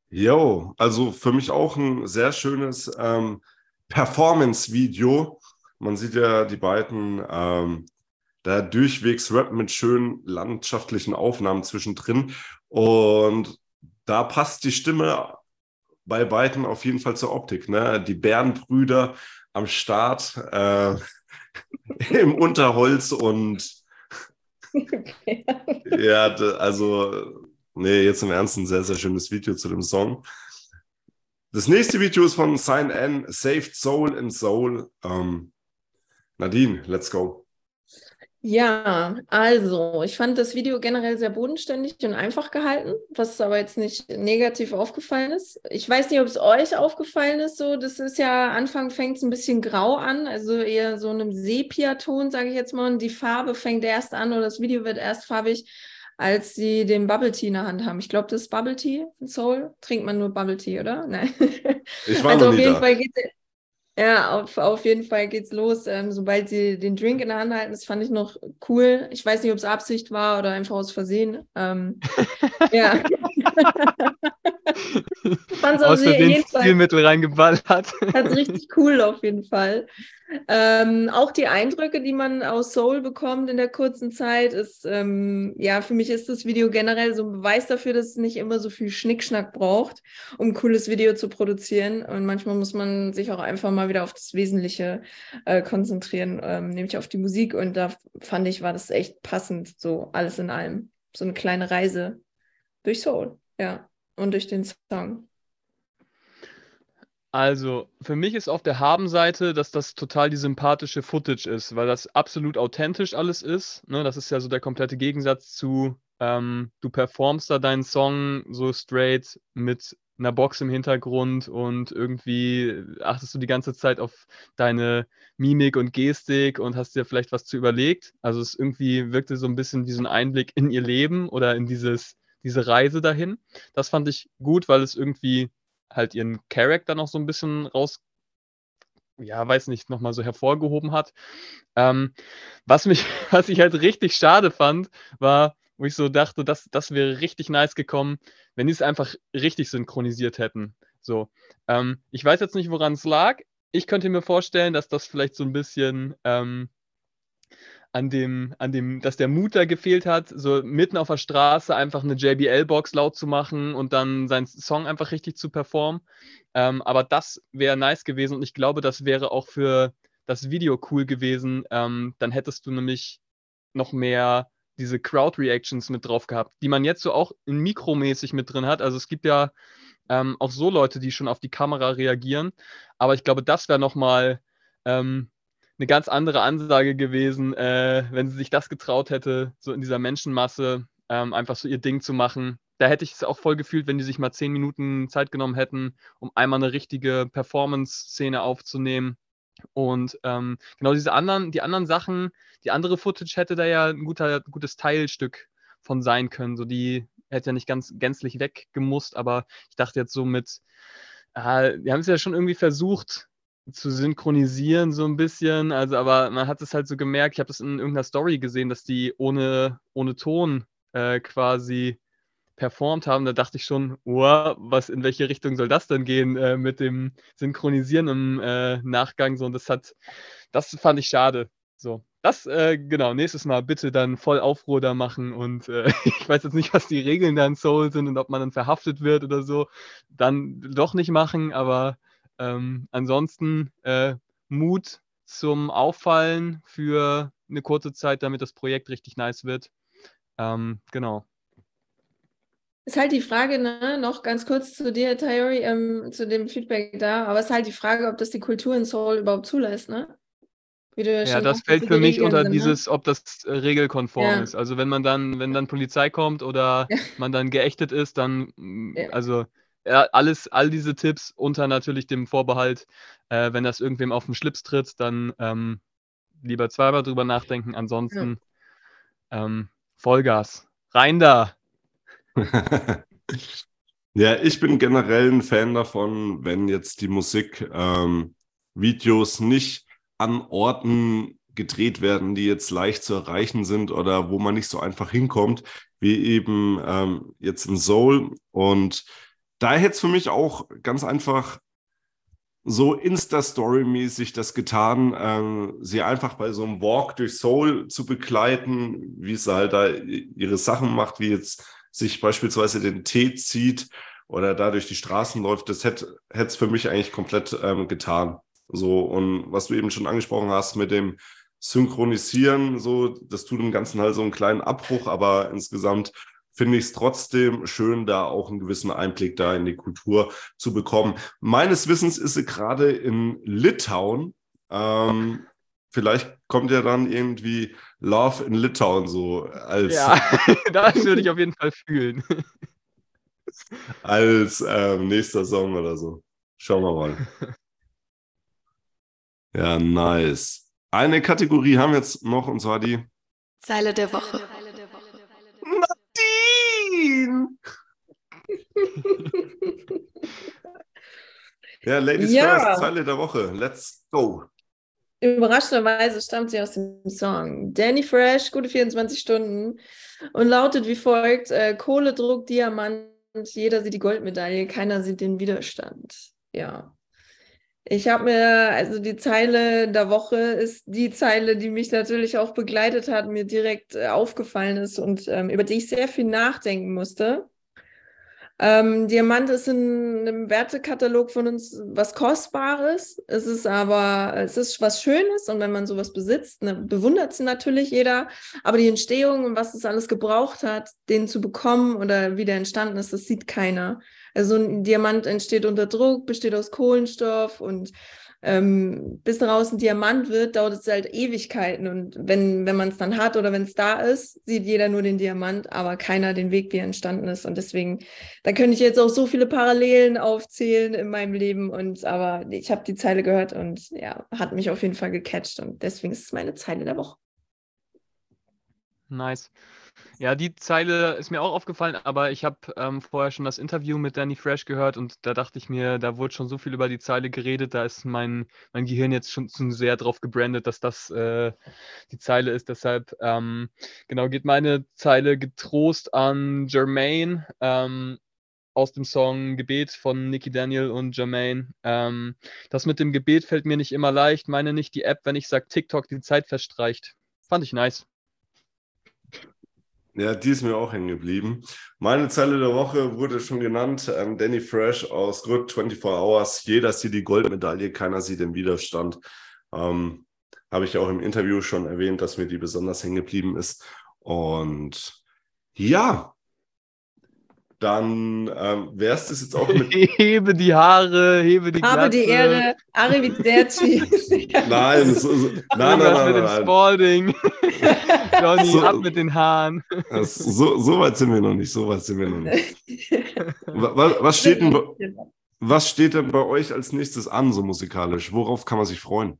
S2: Jo, also für mich auch ein sehr schönes ähm, Performance-Video. Man sieht ja die beiden ähm, da durchwegs Rap mit schönen landschaftlichen Aufnahmen zwischendrin. Und da passt die Stimme bei beiden auf jeden Fall zur Optik. Ne? Die Bärenbrüder am Start äh, im Unterholz und okay. ja, also, nee, jetzt im Ernst ein sehr, sehr schönes Video zu dem Song. Das nächste Video ist von Sign N, Saved Soul and Soul. Ähm, Nadine, let's go.
S4: Ja, also ich fand das Video generell sehr bodenständig und einfach gehalten, was aber jetzt nicht negativ aufgefallen ist. Ich weiß nicht, ob es euch aufgefallen ist, so das ist ja, Anfang fängt es ein bisschen grau an, also eher so einem Sepiaton, sage ich jetzt mal, und die Farbe fängt erst an oder das Video wird erst farbig, als sie den Bubble Tea in der Hand haben. Ich glaube, das ist Bubble Tea in Soul. Trinkt man nur Bubble Tea, oder? Nein.
S2: Ich war also auf jeden da. Fall
S4: geht ja, auf, auf jeden Fall geht's los, ähm, sobald sie den Drink in der Hand halten. Das fand ich noch cool. Ich weiß nicht, ob es Absicht war oder einfach aus Versehen. Ähm, ja.
S3: Fand's aus Versehen Stilmittel reingeballert.
S4: Das ist richtig cool auf jeden Fall. Ähm, auch die Eindrücke, die man aus Soul bekommt in der kurzen Zeit, ist, ähm, ja, für mich ist das Video generell so ein Beweis dafür, dass es nicht immer so viel Schnickschnack braucht, um ein cooles Video zu produzieren. Und manchmal muss man sich auch einfach mal wieder auf das Wesentliche äh, konzentrieren, ähm, nämlich auf die Musik. Und da fand ich, war das echt passend, so alles in allem. So eine kleine Reise durch Soul, ja, und durch den Song.
S3: Also, für mich ist auf der Haben-Seite, dass das total die sympathische Footage ist, weil das absolut authentisch alles ist. Ne? Das ist ja so der komplette Gegensatz zu, ähm, du performst da deinen Song so straight mit einer Box im Hintergrund und irgendwie achtest du die ganze Zeit auf deine Mimik und Gestik und hast dir vielleicht was zu überlegt. Also es irgendwie wirkte so ein bisschen wie so ein Einblick in ihr Leben oder in dieses, diese Reise dahin. Das fand ich gut, weil es irgendwie halt ihren Charakter noch so ein bisschen raus, ja, weiß nicht, nochmal so hervorgehoben hat. Ähm, was mich, was ich halt richtig schade fand, war, wo ich so dachte, das, das wäre richtig nice gekommen, wenn die es einfach richtig synchronisiert hätten. So, ähm, ich weiß jetzt nicht, woran es lag. Ich könnte mir vorstellen, dass das vielleicht so ein bisschen ähm, an dem, an dem, dass der Mut da gefehlt hat, so mitten auf der Straße einfach eine JBL-Box laut zu machen und dann seinen Song einfach richtig zu performen. Ähm, aber das wäre nice gewesen und ich glaube, das wäre auch für das Video cool gewesen. Ähm, dann hättest du nämlich noch mehr diese Crowd-Reactions mit drauf gehabt, die man jetzt so auch in mikromäßig mit drin hat. Also es gibt ja ähm, auch so Leute, die schon auf die Kamera reagieren. Aber ich glaube, das wäre nochmal ähm, eine ganz andere Ansage gewesen, äh, wenn sie sich das getraut hätte, so in dieser Menschenmasse ähm, einfach so ihr Ding zu machen. Da hätte ich es auch voll gefühlt, wenn die sich mal zehn Minuten Zeit genommen hätten, um einmal eine richtige Performance-Szene aufzunehmen. Und ähm, genau diese anderen, die anderen Sachen, die andere Footage hätte da ja ein, guter, gutes Teilstück von sein können. So die hätte ja nicht ganz gänzlich weggemusst, aber ich dachte jetzt so mit, äh, die haben es ja schon irgendwie versucht, zu synchronisieren, so ein bisschen. Also, aber man hat es halt so gemerkt, ich habe das in irgendeiner Story gesehen, dass die ohne, ohne Ton äh, quasi performt haben. Da dachte ich schon, wow, was, in welche Richtung soll das denn gehen äh, mit dem Synchronisieren im äh, Nachgang? So, und das hat, das fand ich schade. So, das, äh, genau, nächstes Mal bitte dann voll Aufruhr da machen und äh, ich weiß jetzt nicht, was die Regeln da in Soul sind und ob man dann verhaftet wird oder so. Dann doch nicht machen, aber ähm, ansonsten äh, Mut zum Auffallen für eine kurze Zeit, damit das Projekt richtig nice wird. Ähm, genau.
S4: Ist halt die Frage, ne, noch ganz kurz zu dir, Tayori, ähm, zu dem Feedback da, aber es ist halt die Frage, ob das die Kultur in Seoul überhaupt zulässt, ne? Wie du ja,
S3: Ja,
S4: schon
S3: das
S4: sagtest,
S3: fällt für mich unter
S4: sind, ne?
S3: dieses, ob das äh, regelkonform
S4: Ja.
S3: ist. Also wenn man dann, wenn dann Polizei kommt oder
S4: Ja.
S3: man dann geächtet ist, dann,
S4: Ja.
S3: also ja, alles, all diese Tipps unter natürlich dem Vorbehalt, äh, wenn das irgendwem auf den Schlips tritt, dann ähm, lieber zweimal drüber nachdenken. Ansonsten ähm, Vollgas. Rein da.
S2: Ja, ich bin generell ein Fan davon, wenn jetzt die Musik ähm, nicht an Orten gedreht werden, die jetzt leicht zu erreichen sind oder wo man nicht so einfach hinkommt, wie eben ähm, jetzt in Seoul. Und da hätte es für mich auch ganz einfach so Insta-Story-mäßig das getan, ähm, sie einfach bei so einem Walk durch Seoul zu begleiten, wie sie halt da ihre Sachen macht, wie jetzt sich beispielsweise den Tee zieht oder da durch die Straßen läuft, das hätte es für mich eigentlich komplett ähm, getan. So, und was du eben schon angesprochen hast mit dem Synchronisieren, so, das tut dem Ganzen halt so einen kleinen Abbruch, aber insgesamt finde ich es trotzdem schön, da auch einen gewissen Einblick da in die Kultur zu bekommen. Meines Wissens ist sie gerade in Litauen. Ähm, vielleicht kommt ja dann irgendwie Love in Litauen so als,
S3: Ja, das würde ich auf jeden Fall fühlen.
S2: als ähm, nächster Song oder so. Schauen wir mal. Ja, nice. Eine Kategorie haben wir jetzt noch und zwar die
S1: Zeile der Woche.
S2: Ja, Ladies
S4: Ja.
S2: First, Zeile der Woche. Let's go.
S4: Überraschenderweise stammt sie aus dem Song Danny Fresh, gute 24 Stunden und lautet wie folgt: äh, Kohle, Druck, Diamant, jeder sieht die Goldmedaille, keiner sieht den Widerstand. Ja. Ich habe mir, also die Zeile der Woche ist die Zeile, die mich natürlich auch begleitet hat, mir direkt äh, aufgefallen ist und ähm, über die ich sehr viel nachdenken musste. Ähm, Diamant ist in einem Wertekatalog von uns was Kostbares. Es ist aber, es ist was Schönes und wenn man sowas besitzt, ne, bewundert es natürlich jeder. Aber die Entstehung und was es alles gebraucht hat, den zu bekommen oder wie der entstanden ist, das sieht keiner. Also ein Diamant entsteht unter Druck, besteht aus Kohlenstoff und ähm, bis daraus ein Diamant wird, dauert es halt Ewigkeiten. Und wenn, wenn man es dann hat oder wenn es da ist, sieht jeder nur den Diamant, aber keiner den Weg, wie er entstanden ist. Und deswegen, da könnte ich jetzt auch so viele Parallelen aufzählen in meinem Leben. Und aber ich habe die Zeile gehört und ja, hat mich auf jeden Fall gecatcht. Und deswegen ist es meine Zeile der Woche.
S3: Nice. Ja, die Zeile ist mir auch aufgefallen, aber ich habe ähm, vorher schon das Interview mit Danny Fresh gehört und da dachte ich mir, da wurde schon so viel über die Zeile geredet, da ist mein, mein Gehirn jetzt schon zu sehr drauf gebrandet, dass das äh, die Zeile ist. Deshalb, ähm, genau, geht meine Zeile getrost an Jermaine ähm, aus dem Song Gebet von Nicky Daniel und Jermaine. Ähm, das mit dem Gebet fällt mir nicht immer leicht. Meine nicht die App, wenn ich sage TikTok, die Zeit verstreicht. Fand ich nice.
S2: Ja, die ist mir auch hängen geblieben. Meine Zeile der Woche wurde schon genannt. Ähm, Danny Fresh aus Good 24 Hours. Jeder sieht die Goldmedaille, keiner sieht den Widerstand. Ähm, Habe ich auch im Interview schon erwähnt, dass mir die besonders hängen geblieben ist. Und ja, dann ähm, wär's das jetzt auch mit.
S3: Hebe die Haare, hebe die
S4: Habe die. Ehre, Arrivederci.
S2: Nein, so, so, nein, nein, nein,
S3: mit dem
S2: nein, nein.
S3: Spalding. Johnny,
S2: So-
S3: ab mit den Haaren.
S2: Das, so, so weit sind wir noch nicht. So weit sind wir noch nicht. Was, was, steht denn, bei- was steht denn bei euch als nächstes an, so musikalisch? Worauf kann man sich freuen?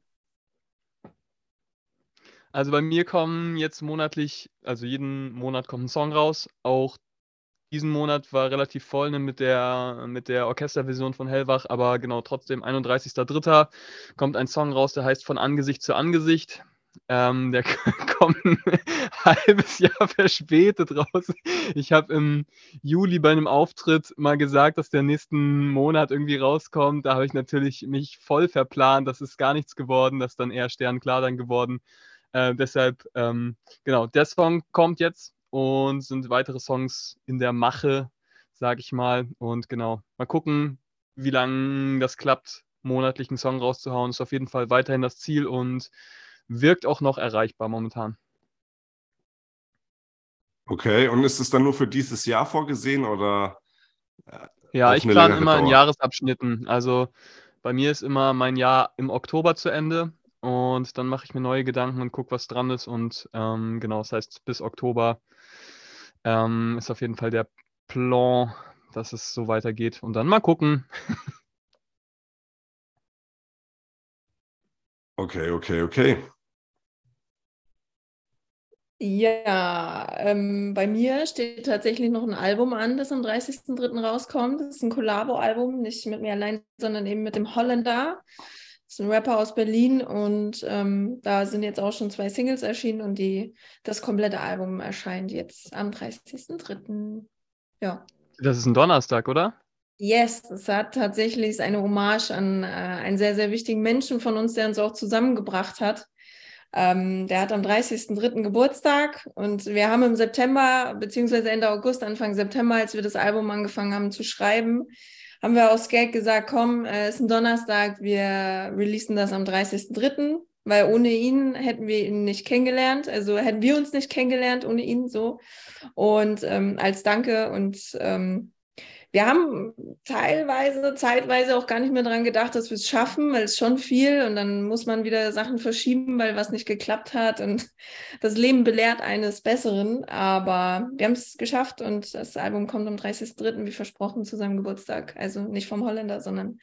S3: Also bei mir kommen jetzt monatlich, also jeden Monat kommt ein Song raus. Auch diesen Monat war relativ voll ne, mit der, mit der Orchesterversion von Hellwach, aber genau trotzdem 31.03. kommt ein Song raus, der heißt Von Angesicht zu Angesicht. Ähm, der kommt ein halbes Jahr verspätet raus. Ich habe im Juli bei einem Auftritt mal gesagt, dass der nächsten Monat irgendwie rauskommt. Da habe ich natürlich mich voll verplant. Das ist gar nichts geworden. Das ist dann eher sternklar dann geworden. Äh, deshalb, ähm, genau, der Song kommt jetzt und sind weitere Songs in der Mache, sage ich mal. Und genau, mal gucken, wie lange das klappt, monatlich einen Song rauszuhauen. Ist auf jeden Fall weiterhin das Ziel und wirkt auch noch erreichbar momentan.
S2: Okay, und ist es dann nur für dieses Jahr vorgesehen oder?
S3: Ja,
S2: Auf
S3: ich plane immer in
S2: Dauer.
S3: Jahresabschnitten. Also bei mir ist immer mein Jahr im Oktober zu Ende und dann mache ich mir neue Gedanken und gucke, was dran ist. Und ähm, genau, das heißt, bis Oktober ähm, ist auf jeden Fall der Plan, dass es so weitergeht. Und dann mal gucken.
S2: Okay, okay, okay.
S4: Ja, ähm, bei mir steht tatsächlich noch ein Album an, das am 30.03. rauskommt. Das ist ein Collabo-Album, nicht mit mir allein, sondern eben mit dem Holländer. Das ist ein Rapper aus Berlin und ähm, da sind jetzt auch schon zwei Singles erschienen und die, das komplette Album erscheint jetzt am 30.03. Ja.
S3: Das ist ein Donnerstag, oder?
S4: Yes, es hat tatsächlich eine Hommage an äh, einen sehr, sehr wichtigen Menschen von uns, der uns auch zusammengebracht hat. Ähm, der hat am 30.03. Geburtstag und wir haben im September, beziehungsweise Ende August, Anfang September, als wir das Album angefangen haben zu schreiben, haben wir aus Gag gesagt, komm, es äh, ist ein Donnerstag, wir releasen das am 30.03., weil ohne ihn hätten wir ihn nicht kennengelernt, also hätten wir uns nicht kennengelernt ohne ihn so. Und ähm, als Danke und ähm, wir haben teilweise, zeitweise auch gar nicht mehr daran gedacht, dass wir es schaffen, weil es schon viel und dann muss man wieder Sachen verschieben, weil was nicht geklappt hat und das Leben belehrt eines Besseren. Aber wir haben es geschafft und das Album kommt am 30.03. wie versprochen zu seinem Geburtstag. Also nicht vom Holländer, sondern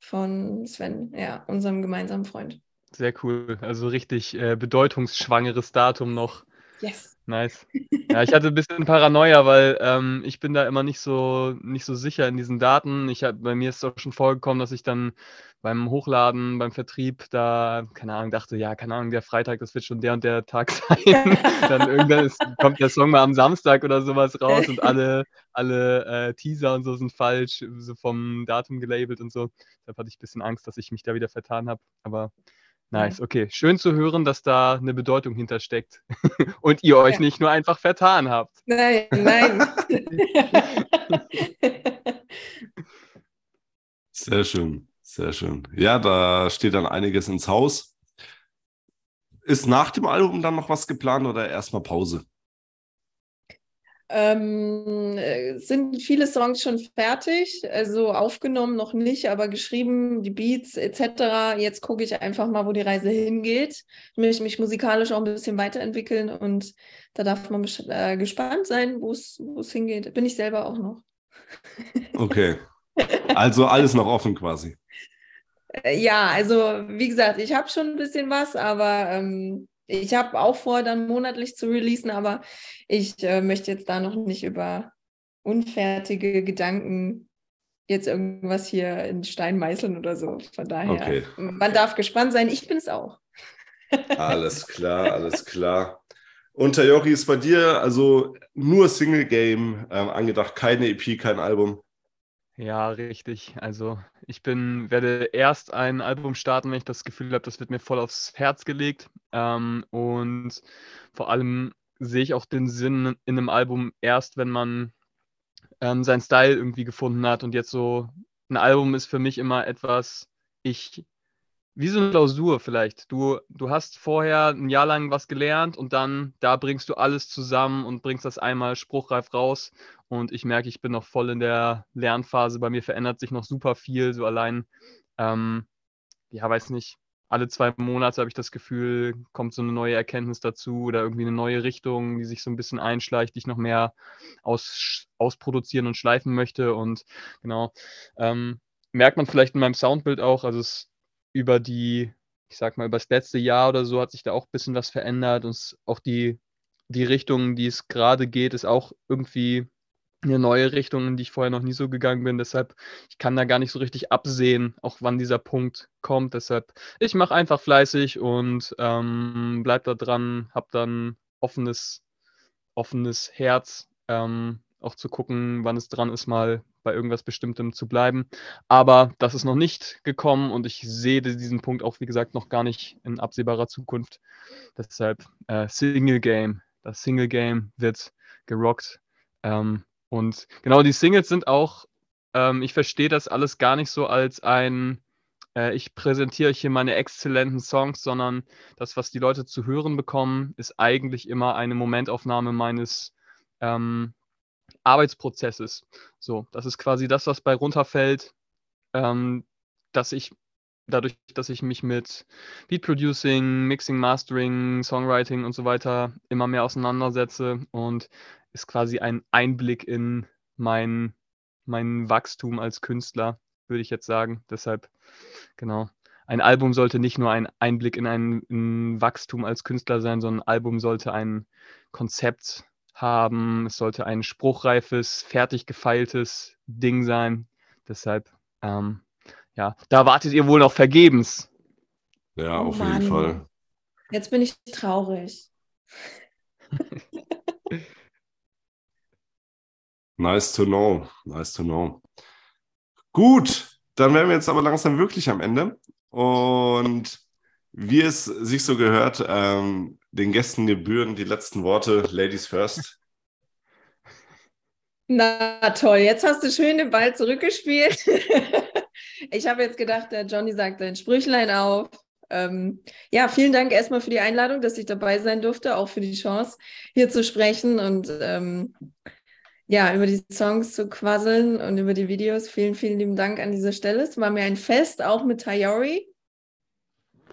S4: von Sven, ja, unserem gemeinsamen Freund.
S3: Sehr cool. Also richtig äh, bedeutungsschwangeres Datum noch.
S4: Yes.
S3: Nice. Ja, ich hatte ein bisschen Paranoia, weil ähm, ich bin da immer nicht so, nicht so sicher in diesen Daten. Ich hab, bei mir ist es auch schon vorgekommen, dass ich dann beim Hochladen, beim Vertrieb da, keine Ahnung, dachte, ja, keine Ahnung, der Freitag, das wird schon der und der Tag sein. dann irgendwann ist, kommt der Song mal am Samstag oder sowas raus und alle, alle äh, Teaser und so sind falsch, so vom Datum gelabelt und so. Deshalb hatte ich ein bisschen Angst, dass ich mich da wieder vertan habe. Aber Nice, okay. Schön zu hören, dass da eine Bedeutung hintersteckt und ihr euch ja. nicht nur einfach vertan habt.
S4: Nein, nein.
S2: sehr schön, sehr schön. Ja, da steht dann einiges ins Haus. Ist nach dem Album dann noch was geplant oder erstmal Pause?
S4: Ähm, äh, sind viele Songs schon fertig, also aufgenommen noch nicht, aber geschrieben, die Beats etc. Jetzt gucke ich einfach mal, wo die Reise hingeht. Ich möchte mich musikalisch auch ein bisschen weiterentwickeln und da darf man äh, gespannt sein, wo es hingeht. Bin ich selber auch noch.
S2: Okay. Also alles noch offen quasi.
S4: Äh, ja, also wie gesagt, ich habe schon ein bisschen was, aber ähm, ich habe auch vor, dann monatlich zu releasen, aber ich äh, möchte jetzt da noch nicht über unfertige Gedanken jetzt irgendwas hier in Stein meißeln oder so. Von daher, okay. man darf gespannt sein. Ich bin es auch.
S2: alles klar, alles klar. Und Tayoki ist bei dir also nur Single Game ähm, angedacht, keine EP, kein Album.
S3: Ja, richtig. Also ich bin, werde erst ein Album starten, wenn ich das Gefühl habe, das wird mir voll aufs Herz gelegt. Ähm, und vor allem sehe ich auch den Sinn in einem Album erst, wenn man ähm, seinen Style irgendwie gefunden hat. Und jetzt so, ein Album ist für mich immer etwas, ich wie so eine Klausur vielleicht. Du, du hast vorher ein Jahr lang was gelernt und dann da bringst du alles zusammen und bringst das einmal spruchreif raus. Und ich merke, ich bin noch voll in der Lernphase. Bei mir verändert sich noch super viel. So allein, ähm, ja, weiß nicht, alle zwei Monate habe ich das Gefühl, kommt so eine neue Erkenntnis dazu oder irgendwie eine neue Richtung, die sich so ein bisschen einschleicht, die ich noch mehr aus, ausproduzieren und schleifen möchte. Und genau, ähm, merkt man vielleicht in meinem Soundbild auch. Also es über die, ich sag mal, über das letzte Jahr oder so hat sich da auch ein bisschen was verändert und auch die, die Richtung, die es gerade geht, ist auch irgendwie eine neue Richtung, in die ich vorher noch nie so gegangen bin. Deshalb, ich kann da gar nicht so richtig absehen, auch wann dieser Punkt kommt. Deshalb, ich mache einfach fleißig und ähm, bleib da dran, hab dann offenes, offenes Herz, ähm, auch zu gucken, wann es dran ist, mal bei irgendwas Bestimmtem zu bleiben. Aber das ist noch nicht gekommen und ich sehe diesen Punkt auch, wie gesagt, noch gar nicht in absehbarer Zukunft. Deshalb äh, Single Game. Das Single Game wird gerockt. Ähm, und genau die Singles sind auch, ähm, ich verstehe das alles gar nicht so als ein, äh, ich präsentiere hier meine exzellenten Songs, sondern das, was die Leute zu hören bekommen, ist eigentlich immer eine Momentaufnahme meines ähm, Arbeitsprozesses. So, das ist quasi das, was bei runterfällt, ähm, dass ich dadurch, dass ich mich mit Beat Producing, Mixing, Mastering, Songwriting und so weiter immer mehr auseinandersetze und ist quasi ein Einblick in mein, mein Wachstum als Künstler, würde ich jetzt sagen. Deshalb, genau. Ein Album sollte nicht nur ein Einblick in ein in Wachstum als Künstler sein, sondern ein Album sollte ein Konzept haben, es sollte ein spruchreifes, fertig gefeiltes Ding sein. Deshalb, ähm, ja, da wartet ihr wohl noch vergebens.
S2: Ja, oh auf Mann. jeden Fall.
S4: Jetzt bin ich traurig.
S2: nice to know. Nice to know. Gut, dann wären wir jetzt aber langsam wirklich am Ende. Und wie es sich so gehört, ähm, den Gästen gebühren die letzten Worte. Ladies first.
S4: Na toll, jetzt hast du schön den Ball zurückgespielt. ich habe jetzt gedacht, der Johnny sagt ein Sprüchlein auf. Ähm, ja, vielen Dank erstmal für die Einladung, dass ich dabei sein durfte, auch für die Chance, hier zu sprechen und ähm, ja, über die Songs zu quasseln und über die Videos. Vielen, vielen lieben Dank an dieser Stelle. Es war mir ein Fest, auch mit Tayori.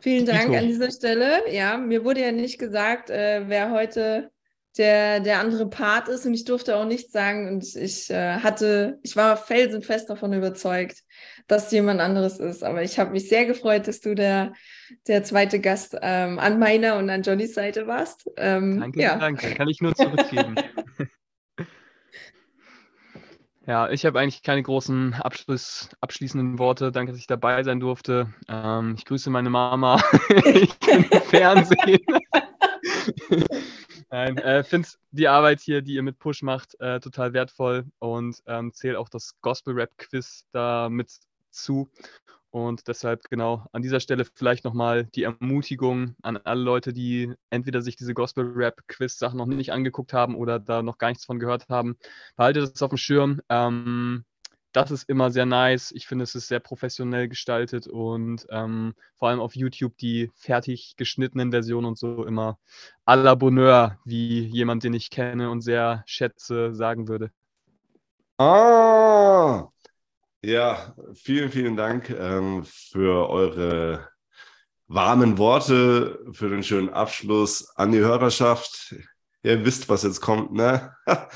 S4: Vielen Dank an dieser Stelle. Ja, mir wurde ja nicht gesagt, äh, wer heute der, der andere Part ist und ich durfte auch nichts sagen und ich äh, hatte, ich war felsenfest davon überzeugt, dass jemand anderes ist. Aber ich habe mich sehr gefreut, dass du der, der zweite Gast ähm, an meiner und an Johnnys Seite warst.
S3: Ähm, danke, ja. danke. Kann ich nur zurückgeben. Ja, ich habe eigentlich keine großen Abschluss, abschließenden Worte. Danke, dass ich dabei sein durfte. Ähm, ich grüße meine Mama. ich bin Fernsehen. Nein, äh, finde die Arbeit hier, die ihr mit Push macht, äh, total wertvoll und ähm, zähle auch das Gospel-Rap-Quiz da mit zu. Und deshalb genau an dieser Stelle vielleicht nochmal die Ermutigung an alle Leute, die entweder sich diese Gospel-Rap-Quiz-Sachen noch nicht angeguckt haben oder da noch gar nichts von gehört haben. Behaltet das auf dem Schirm. Ähm, das ist immer sehr nice. Ich finde, es ist sehr professionell gestaltet und ähm, vor allem auf YouTube die fertig geschnittenen Versionen und so immer à la Bonheur, wie jemand, den ich kenne und sehr schätze, sagen würde.
S2: Ah, ja, vielen, vielen Dank ähm, für eure warmen Worte, für den schönen Abschluss an die Hörerschaft. Ihr wisst, was jetzt kommt, ne?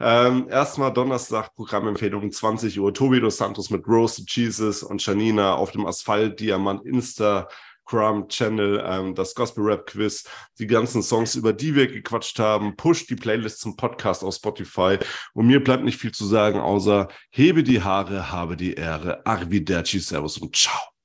S2: ähm, erstmal Donnerstag, Programmempfehlung 20 Uhr. Tobi dos Santos mit Roasted Cheeses und Janina auf dem Asphalt Diamant Insta Scrum Channel, ähm, das Gospel Rap Quiz, die ganzen Songs, über die wir gequatscht haben, push die Playlist zum Podcast auf Spotify. Und mir bleibt nicht viel zu sagen, außer hebe die Haare, habe die Ehre. Arrivederci, Servus und ciao.